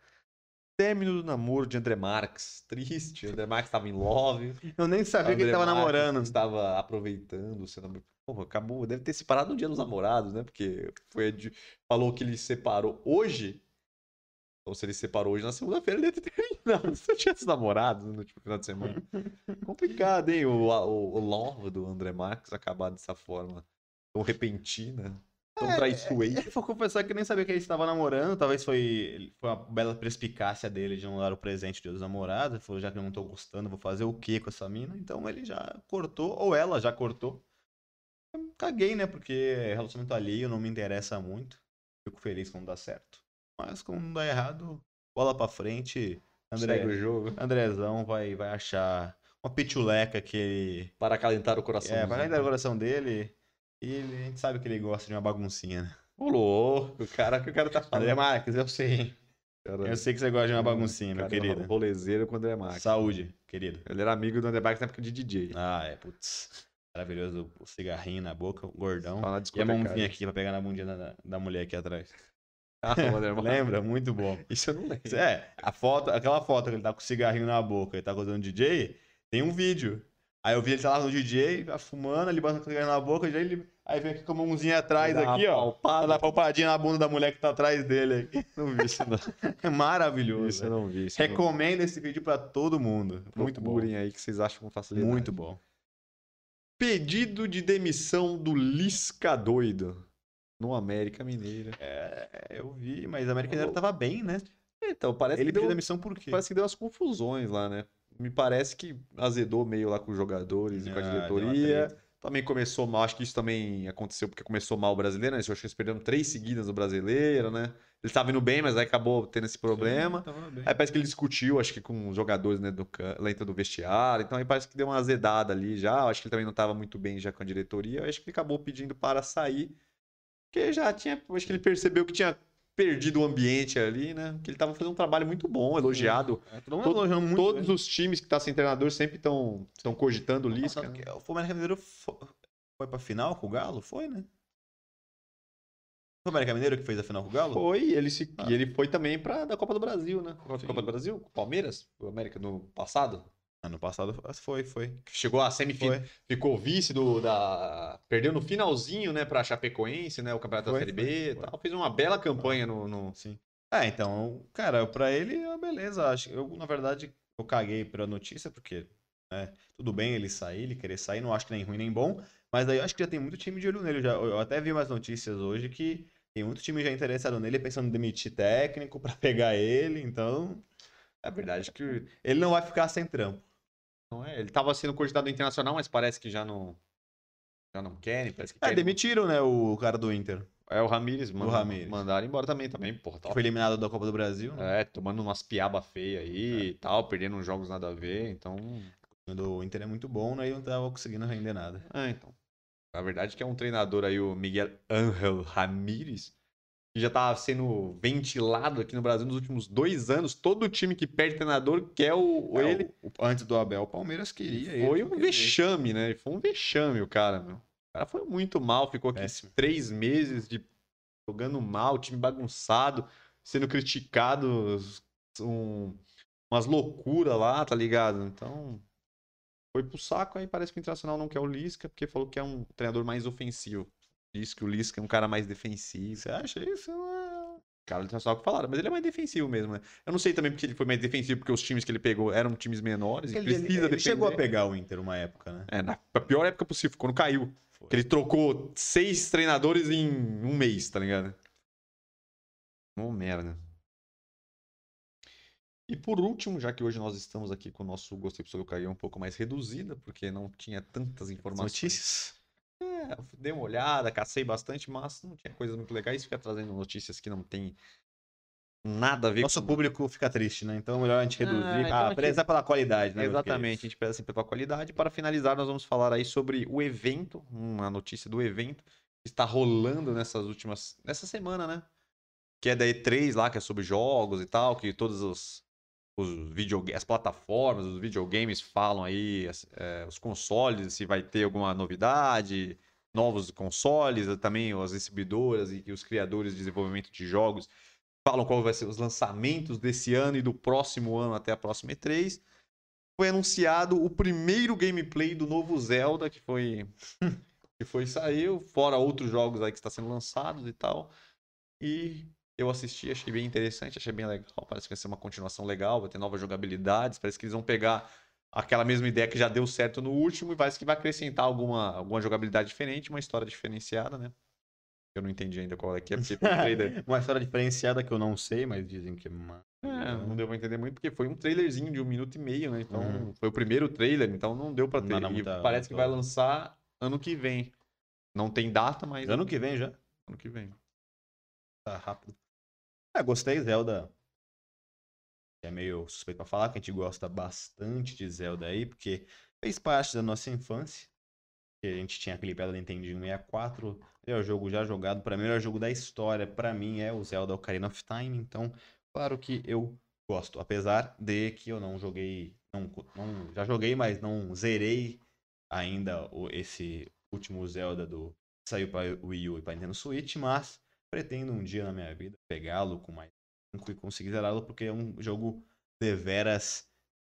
Término do namoro de André Marques. Triste. André Marques estava em love. Eu nem sabia que ele André tava Marques namorando. Estava aproveitando o seu namoro. Porra, acabou. Deve ter separado no dia dos namorados, né? Porque foi de- falou que ele separou hoje. Ou se ele separou hoje na segunda-feira, ele deve ter terminado. Se eu tivesse namorado no último final de semana. Complicado, hein? O, o, o love do André Marques acabar dessa forma tão repentina, tão É, traiçoeira. Eu vou confessar que nem sabia que ele estava namorando. Talvez foi, foi uma bela perspicácia dele de não dar o presente dia dos namorados. Ele falou, já que eu não tô gostando, vou fazer o que com essa mina? Então ele já cortou, ou ela já cortou. Eu caguei, né? Porque relacionamento alheio não me interessa muito. Fico feliz quando dá certo. Mas quando não dá errado, bola pra frente. André, Segue o jogo. Andrezão vai, vai achar uma pituleca que ele. Para acalentar o coração. É, vai cair no coração dele. E ele- a gente sabe que ele gosta de uma baguncinha, né? Ô, louco, o cara que o cara tá falando. André Marques, eu sei. Cara, Eu sei que você gosta de uma baguncinha, meu cara, querido. Rolezeiro com o André Marques. Saúde, querido. Ele era amigo do André Marques na época de DJ. Ah, é, putz. Maravilhoso o cigarrinho na boca, o gordão. Fala E a mãozinha aqui pra pegar na bundinha da, da mulher aqui atrás. Ah. Lembra? Muito bom. Isso eu não lembro. É, a foto, aquela foto que ele tá com o cigarrinho na boca e tá usando DJ, tem um vídeo. Aí eu vi ele tá lá no DJ, tá fumando, ele bota o cigarrinho na boca, aí, ele, aí vem aqui com a mãozinha atrás aqui, ó. palpada. Dá palpadinha na bunda da mulher que tá atrás dele aqui. Não vi isso, não. É maravilhoso. Isso eu não vi. Isso eu não- Recomendo esse vídeo pra todo mundo. Muito bom. Procurem aí que vocês acham com facilidade. Muito bom. Pedido de demissão do Lisca doido no América Mineira. É, eu vi, mas a América Mineiro tava bem, né? Então, parece Ele que deu, demissão por quê? parece que deu umas confusões lá, né? Me parece que azedou meio lá com os jogadores e com a Ah, diretoria. Também começou mal, acho que isso também aconteceu porque começou mal o brasileiro, né? Eu acho que eles perderam três seguidas no brasileiro, né? Ele estava indo bem, mas aí acabou tendo esse problema. Sim, tava. Aí parece que ele discutiu, acho que com os jogadores né, do, lá dentro do vestiário. Então aí parece que deu uma azedada ali já. Eu Acho que ele também não estava muito bem já com a diretoria. Eu acho que ele acabou pedindo para sair. Porque já tinha. Acho que ele percebeu que tinha perdido o ambiente ali, né? Que ele estava fazendo um trabalho muito bom, elogiado. É, todo mundo Todo- elogiando muito. Todos os times que estão sem treinador sempre estão cogitando o Lisca. Né? O América Mineiro fo- foi pra final com o Galo? Foi, né? Foi o América Mineiro que fez a final com o Galo? Foi, ele se, Ah. e ele foi também para da Copa do Brasil, né? Copa Sim. do Brasil, com o Palmeiras, o América no passado. Ano passado foi, foi. Chegou à semifinal. Ficou vice do da perdeu no finalzinho, né, para Chapecoense, né, o campeonato Foi, da Série B, foi, e foi. tal. Fez uma bela campanha no, no- Sim. É, então, cara, pra ele, é beleza. Acho, eu, na verdade, eu caguei pela notícia, porque né, tudo bem ele sair, ele querer sair, não acho que nem ruim nem bom, mas daí eu acho que já tem muito time de olho nele. Já, eu até vi umas notícias hoje que tem muito time já interessado nele, pensando em demitir técnico pra pegar ele, então a verdade é que ele não vai ficar sem trampo. Não é, ele tava sendo cogitado internacional, mas parece que já não já não querem, parece que É, querem- demitiram, né, o cara do Inter, É o Ramires, mano, Ramires. mandaram embora também, também, porra, tava, foi eliminado da Copa do Brasil, né? é, tomando umas piaba feia aí e tal, perdendo uns jogos nada a ver, então, O Inter é muito bom, né, e não tava conseguindo render nada. é, então. A verdade é que é um treinador aí, o Miguel Ángel Ramírez, que já tava sendo ventilado aqui no Brasil nos últimos dois anos. Todo time que perde treinador quer o, É, ele. o- antes do Abel, o Palmeiras queria ele. Foi um vexame, né? Foi um vexame o cara, meu. O cara foi muito mal, ficou aqui Péssimo. três meses de jogando mal, time bagunçado, sendo criticado, um, umas loucuras lá, tá ligado? Então, foi pro saco, aí parece que o Internacional não quer o Lisca, porque falou que é um treinador mais ofensivo. Diz que o Lisca é um cara mais defensivo. Você acha isso? Cara, do Internacional que falaram, mas ele é mais defensivo mesmo, né? Eu não sei também porque ele foi mais defensivo, porque os times que ele pegou eram times menores e Ele, precisa ele- ele defender. chegou a pegar o Inter uma época, né? É, na pior época possível, quando caiu. Foi. Que ele trocou seis treinadores em um mês, tá ligado? Uma merda. E por último, já que hoje nós estamos aqui com o nosso Gostei Pessoa do Caio um pouco mais reduzida, porque não tinha tantas informações. Notícias. É, dei uma olhada, cacei bastante, mas não tinha coisas muito legais. Fica trazendo notícias que não tem nada a ver Nosso com... público fica triste, né? Então é melhor a gente reduzir. Ah, então Ah, aqui- prezar pela qualidade, né? meus Exatamente, a gente preza sempre pela qualidade. Para finalizar, nós vamos falar aí sobre o evento, uma notícia do evento que está rolando nessas últimas. nessa semana, né? Que é da E3 lá, que é sobre jogos e tal, que todos os, os videogames, as plataformas, os videogames falam aí, é, os consoles, se vai ter alguma novidade, novos consoles, também as distribuidoras e os criadores de desenvolvimento de jogos falam qual vai ser os lançamentos desse ano e do próximo ano até a próxima E3 foi anunciado o primeiro gameplay do novo Zelda, que foi que foi saiu, fora outros jogos aí que está sendo lançados e tal. E eu assisti, achei bem interessante, achei bem legal. Parece que vai ser uma continuação legal, vai ter novas jogabilidades, parece que eles vão pegar aquela mesma ideia que já deu certo no último e parece que vai acrescentar alguma, alguma jogabilidade diferente, uma história diferenciada, né? Eu não entendi ainda qual é que é, porque trailer. Uma história diferenciada que eu não sei, mas dizem que é uma. É, não deu pra entender muito, porque foi um trailerzinho de um minuto e meio, né? Então, Uhum. foi o primeiro trailer, então não deu pra ter. Nada E muita- parece que vai lançar ano que vem. Não tem data, mas Ano que vem já. ano que vem. Tá rápido. É, gostei, Zelda. É meio suspeito pra falar, que a gente gosta bastante de Zelda aí, porque fez parte da nossa infância. A gente tinha aquele pedra do Nintendinho 64. É o jogo já jogado, para mim, o jogo da história. Pra mim é o Zelda Ocarina of Time. Então, claro que eu gosto. Apesar de que eu não joguei. Não, não- já joguei, mas não zerei ainda o, esse último Zelda do. Saiu para Wii U e para Nintendo Switch, mas pretendo um dia na minha vida pegá-lo com mais tempo e conseguir zerá-lo, porque é um jogo deveras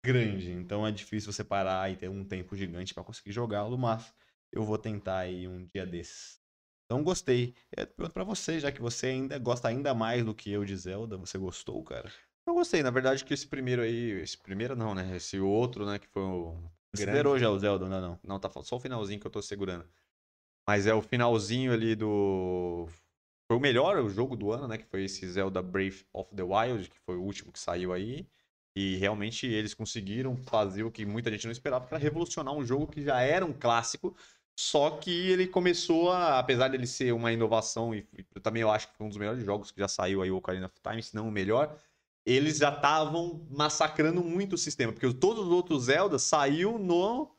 grande. Então é difícil você parar e ter um tempo gigante para conseguir jogá-lo, mas eu vou tentar aí um dia desses. Então gostei. É, pergunto pra você, já que você ainda gosta ainda mais do que eu de Zelda, você gostou, cara? Eu gostei, na verdade, que esse primeiro aí. Esse primeiro não, né? Esse outro, né? Que foi o. Você zerou já o Zelda, não, não? Não, tá só o finalzinho que eu tô segurando. Mas é o finalzinho ali do. Foi o melhor jogo do ano, né? Que foi esse Zelda Brave of the Wild, que foi o último que saiu aí. E realmente eles conseguiram fazer o que muita gente não esperava, que era revolucionar um jogo que já era um clássico. Só que ele começou a, apesar dele ser uma inovação, e e também eu acho que foi um dos melhores jogos que já saiu aí, o Ocarina of Time, se não o melhor, eles já estavam massacrando muito o sistema, porque todos os outros Zelda saiu no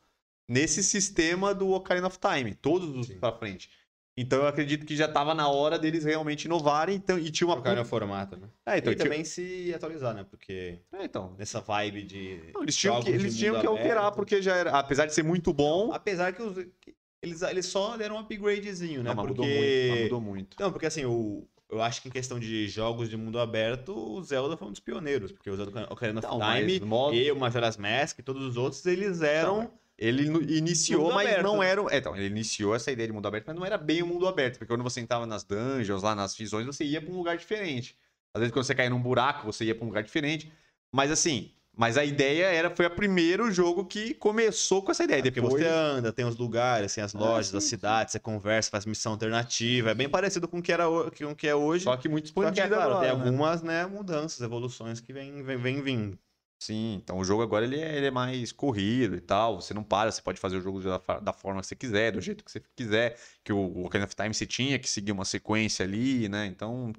nesse sistema do Ocarina of Time, todos os pra frente. Então eu acredito que já tava na hora deles realmente inovarem, então, e tinha uma Trocaram o formato, né? É, então, e tinha- também se atualizar, né? Porque É, então. nessa vibe de. Não, eles tinham que, eles tinham que alterar, aberto. porque já era, apesar de ser muito bom, Apesar que os- eles, eles só deram um upgradezinho, né? não, mas porque... mudou muito, mudou muito. Não, porque assim, o, eu acho que em questão de jogos de mundo aberto, o Zelda foi um dos pioneiros, porque o Zelda Ocarina of mas Time modo- e o Majora's Mask, todos os outros, eles eram... Ele iniciou, Mundo mas aberto. não era. É, então, ele iniciou essa ideia de mundo aberto, mas não era bem o mundo aberto. Porque quando você entrava nas dungeons, lá nas visões, você ia pra um lugar diferente. Às vezes, quando você caía num buraco, você ia pra um lugar diferente. Mas assim, mas a ideia era, foi o primeiro jogo que começou com essa ideia. porque Depois, você anda, tem os lugares, tem as lojas, sim, as cidades, você conversa, faz missão alternativa, é bem parecido com o que, era, com o que é hoje. só que muito Só que, expandido é claro, agora, tem né? algumas né, mudanças, evoluções que vêm vem, vem vindo. Sim, então o jogo agora ele é, ele é mais corrido e tal. Você não para, você pode fazer o jogo da, da forma que você quiser, do jeito que você quiser. Que o, o Ocarina of Time você tinha que seguir uma sequência ali, né? Então.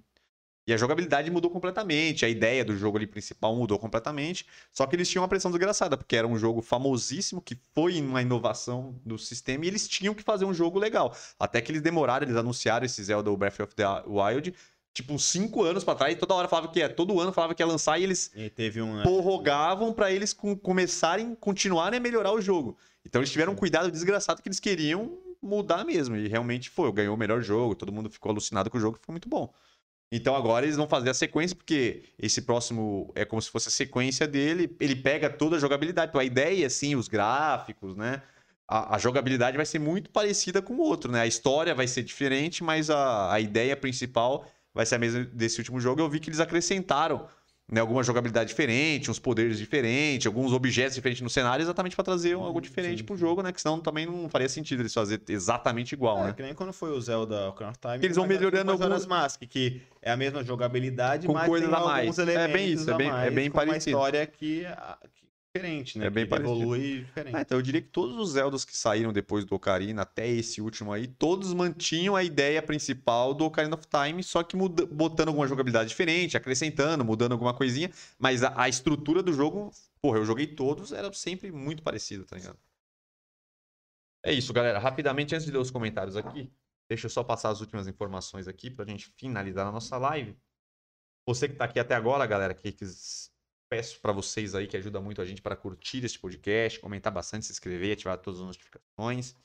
E a jogabilidade mudou completamente, a ideia do jogo ali principal mudou completamente. Só que eles tinham uma pressão desgraçada, porque era um jogo famosíssimo, que foi uma inovação do sistema, e eles tinham que fazer um jogo legal. Até que eles demoraram, eles anunciaram esse Zelda Breath of the Wild, tipo, uns 5 anos pra trás, e toda hora falava que ia, todo ano falava que ia lançar, e eles E teve um... prorrogavam pra eles com- começarem, continuarem a melhorar o jogo. Então eles tiveram um cuidado desgraçado que eles queriam mudar mesmo. E realmente foi. Ganhou o melhor jogo, todo mundo ficou alucinado com o jogo, ficou muito bom. Então agora eles vão fazer a sequência, porque esse próximo é como se fosse a sequência dele. Ele pega toda a jogabilidade. Então a ideia, assim, os gráficos, né? A, a jogabilidade vai ser muito parecida com o outro, né? A história vai ser diferente, mas a, a ideia principal vai ser a mesma desse último jogo. Eu vi que eles acrescentaram né, alguma jogabilidade diferente, uns poderes diferentes, alguns objetos diferentes no cenário, exatamente para trazer algo Sim, diferente sim, pro jogo, né? Que senão também não faria sentido eles fazer exatamente igual, É, né? que nem quando foi o Zelda Ocarina of Time. Eles vão melhorando alguns- Mask, que é a mesma jogabilidade, Com mas coisas tem a mais. alguns É bem elementos isso, é bem- é bem com uma parecido. história que, que diferente, né? É bem parecido. evolui diferente. Ah, então eu diria que todos os Zeldas que saíram depois do Ocarina, até esse último aí, todos mantinham a ideia principal do Ocarina of Time, só que muda- botando alguma jogabilidade diferente, acrescentando, mudando alguma coisinha. Mas a, a estrutura do jogo, porra, eu joguei todos, era sempre muito parecido, tá ligado? É isso, galera. Rapidamente, antes de ler os comentários aqui, deixa eu só passar as últimas informações aqui pra gente finalizar a nossa live. Você que tá aqui até agora, galera, que quis peço para vocês aí que ajuda muito a gente para curtir esse podcast, comentar bastante, se inscrever, ativar todas as notificações.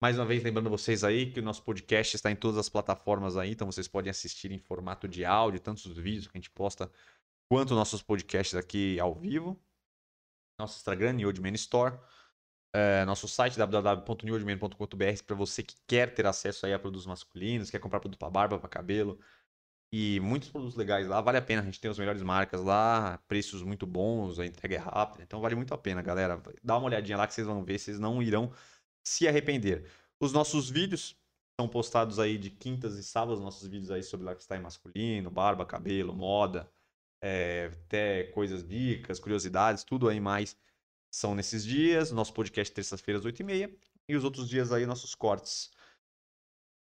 Mais uma vez, lembrando vocês aí que o nosso podcast está em todas as plataformas aí, então vocês podem assistir em formato de áudio, tanto os vídeos que a gente posta, quanto nossos podcasts aqui ao vivo. Nosso Instagram, Newdman Store. É, nosso site, www.newdman.com.br, para você que quer ter acesso aí a produtos masculinos, quer comprar produto para barba, para cabelo, e muitos produtos legais lá, vale a pena. A gente tem as melhores marcas lá, preços muito bons, a entrega é rápida, então vale muito a pena, galera. Dá uma olhadinha lá que vocês vão ver, vocês não irão se arrepender. Os nossos vídeos são postados aí de quintas e sábados, nossos vídeos aí sobre lifestyle masculino, barba, cabelo, moda, é, até coisas, dicas, curiosidades, tudo aí mais são nesses dias. Nosso podcast terças-feiras, 8h30. E os outros dias aí, nossos cortes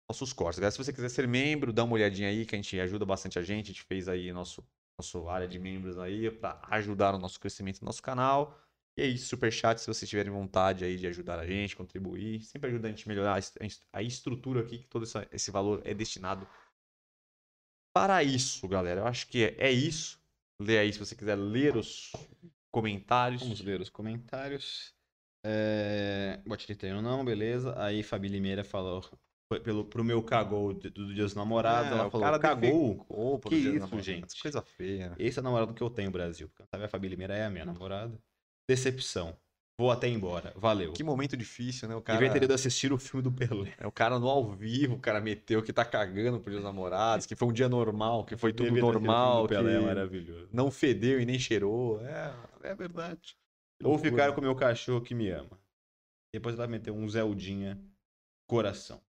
nossos cortes. Galera, se você quiser ser membro, dá uma olhadinha aí, que a gente ajuda bastante a gente. A gente fez aí nosso, nosso área de membros aí para ajudar no nosso crescimento do nosso canal. E é isso, superchat, se vocês tiverem vontade aí de ajudar a gente, contribuir, sempre ajuda a gente a melhorar a est- a est- a estrutura aqui, que todo esse valor é destinado para isso, galera. Eu acho que é, é isso. Lê aí se você quiser ler os comentários. Vamos ler os comentários. É... Treino não, beleza. Aí Fabi Limeira falou pelo, pro meu cagou do, Dia dos Namorados. É, ela o falou, cara cagou. defecou Que isso, gente? Coisa feia. Esse é o namorado que eu tenho, Brasil. Porque sabe, a Fabi Limeira é a minha namorada. Decepção. Vou até embora. Valeu. Que momento difícil, né? O Devia cara... ter ido assistir o filme do Pelé. É o cara no ao vivo, o cara meteu que tá cagando pro dia dos namorados, que foi um dia normal, que foi tudo Devia o normal, que Pelé é maravilhoso. não fedeu e nem cheirou. É, é verdade. Ou ficar com o meu cachorro que me ama. Depois ela meteu um Zeldinha coração.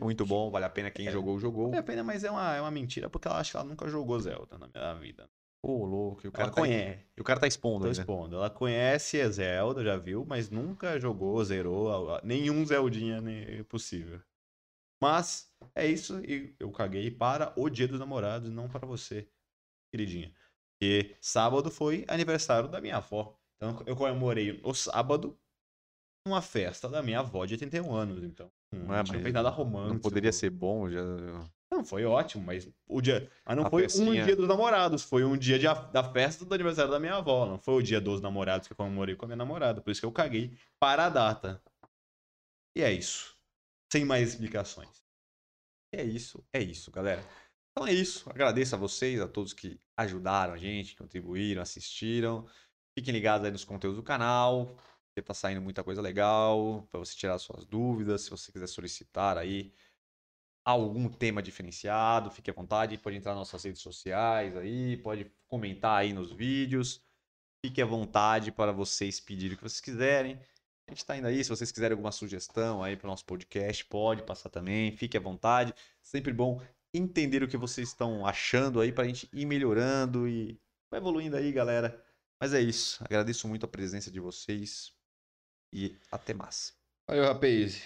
É muito bom, vale a pena. Quem É. jogou, jogou. Vale a pena, mas é uma, é uma mentira, porque ela acha que ela nunca jogou Zelda na minha vida. Pô, louco. E o cara, Ela tá, conhece. e o cara tá expondo Tô expondo. Ela conhece a Zelda, já viu, mas nunca jogou, zerou nenhum Zeldinha possível. Mas é isso e eu caguei para o Dia dos Namorados, não para você, queridinha. E sábado foi aniversário da minha avó. Então eu comemorei no sábado uma festa da minha avó de 81 anos. Então hum, Não é, não feito nada romântico. Não poderia ser bom, já. Não, foi ótimo, mas o dia. Mas não A foi festinha. um dia dos namorados, foi um dia de da festa do aniversário da minha avó. Não foi o dia dos namorados que eu comemorei com a minha namorada. Por isso que eu caguei para a data. E é isso. Sem mais explicações. É isso, é isso, galera. Então é isso. Agradeço a vocês, a todos que ajudaram a gente, contribuíram, assistiram. Fiquem ligados aí nos conteúdos do canal, porque tá saindo muita coisa legal para você tirar suas dúvidas. Se você quiser solicitar aí algum tema diferenciado, fique à vontade. Pode entrar nas nossas redes sociais aí, pode comentar aí nos vídeos. Fique à vontade para vocês pedirem o que vocês quiserem. A gente tá indo aí, se vocês quiserem alguma sugestão aí para o nosso podcast, pode passar também, fique à vontade. Sempre bom entender o que vocês estão achando aí pra gente ir melhorando e evoluindo aí, galera. Mas é isso. Agradeço muito a presença de vocês e até mais. Valeu, rapaz.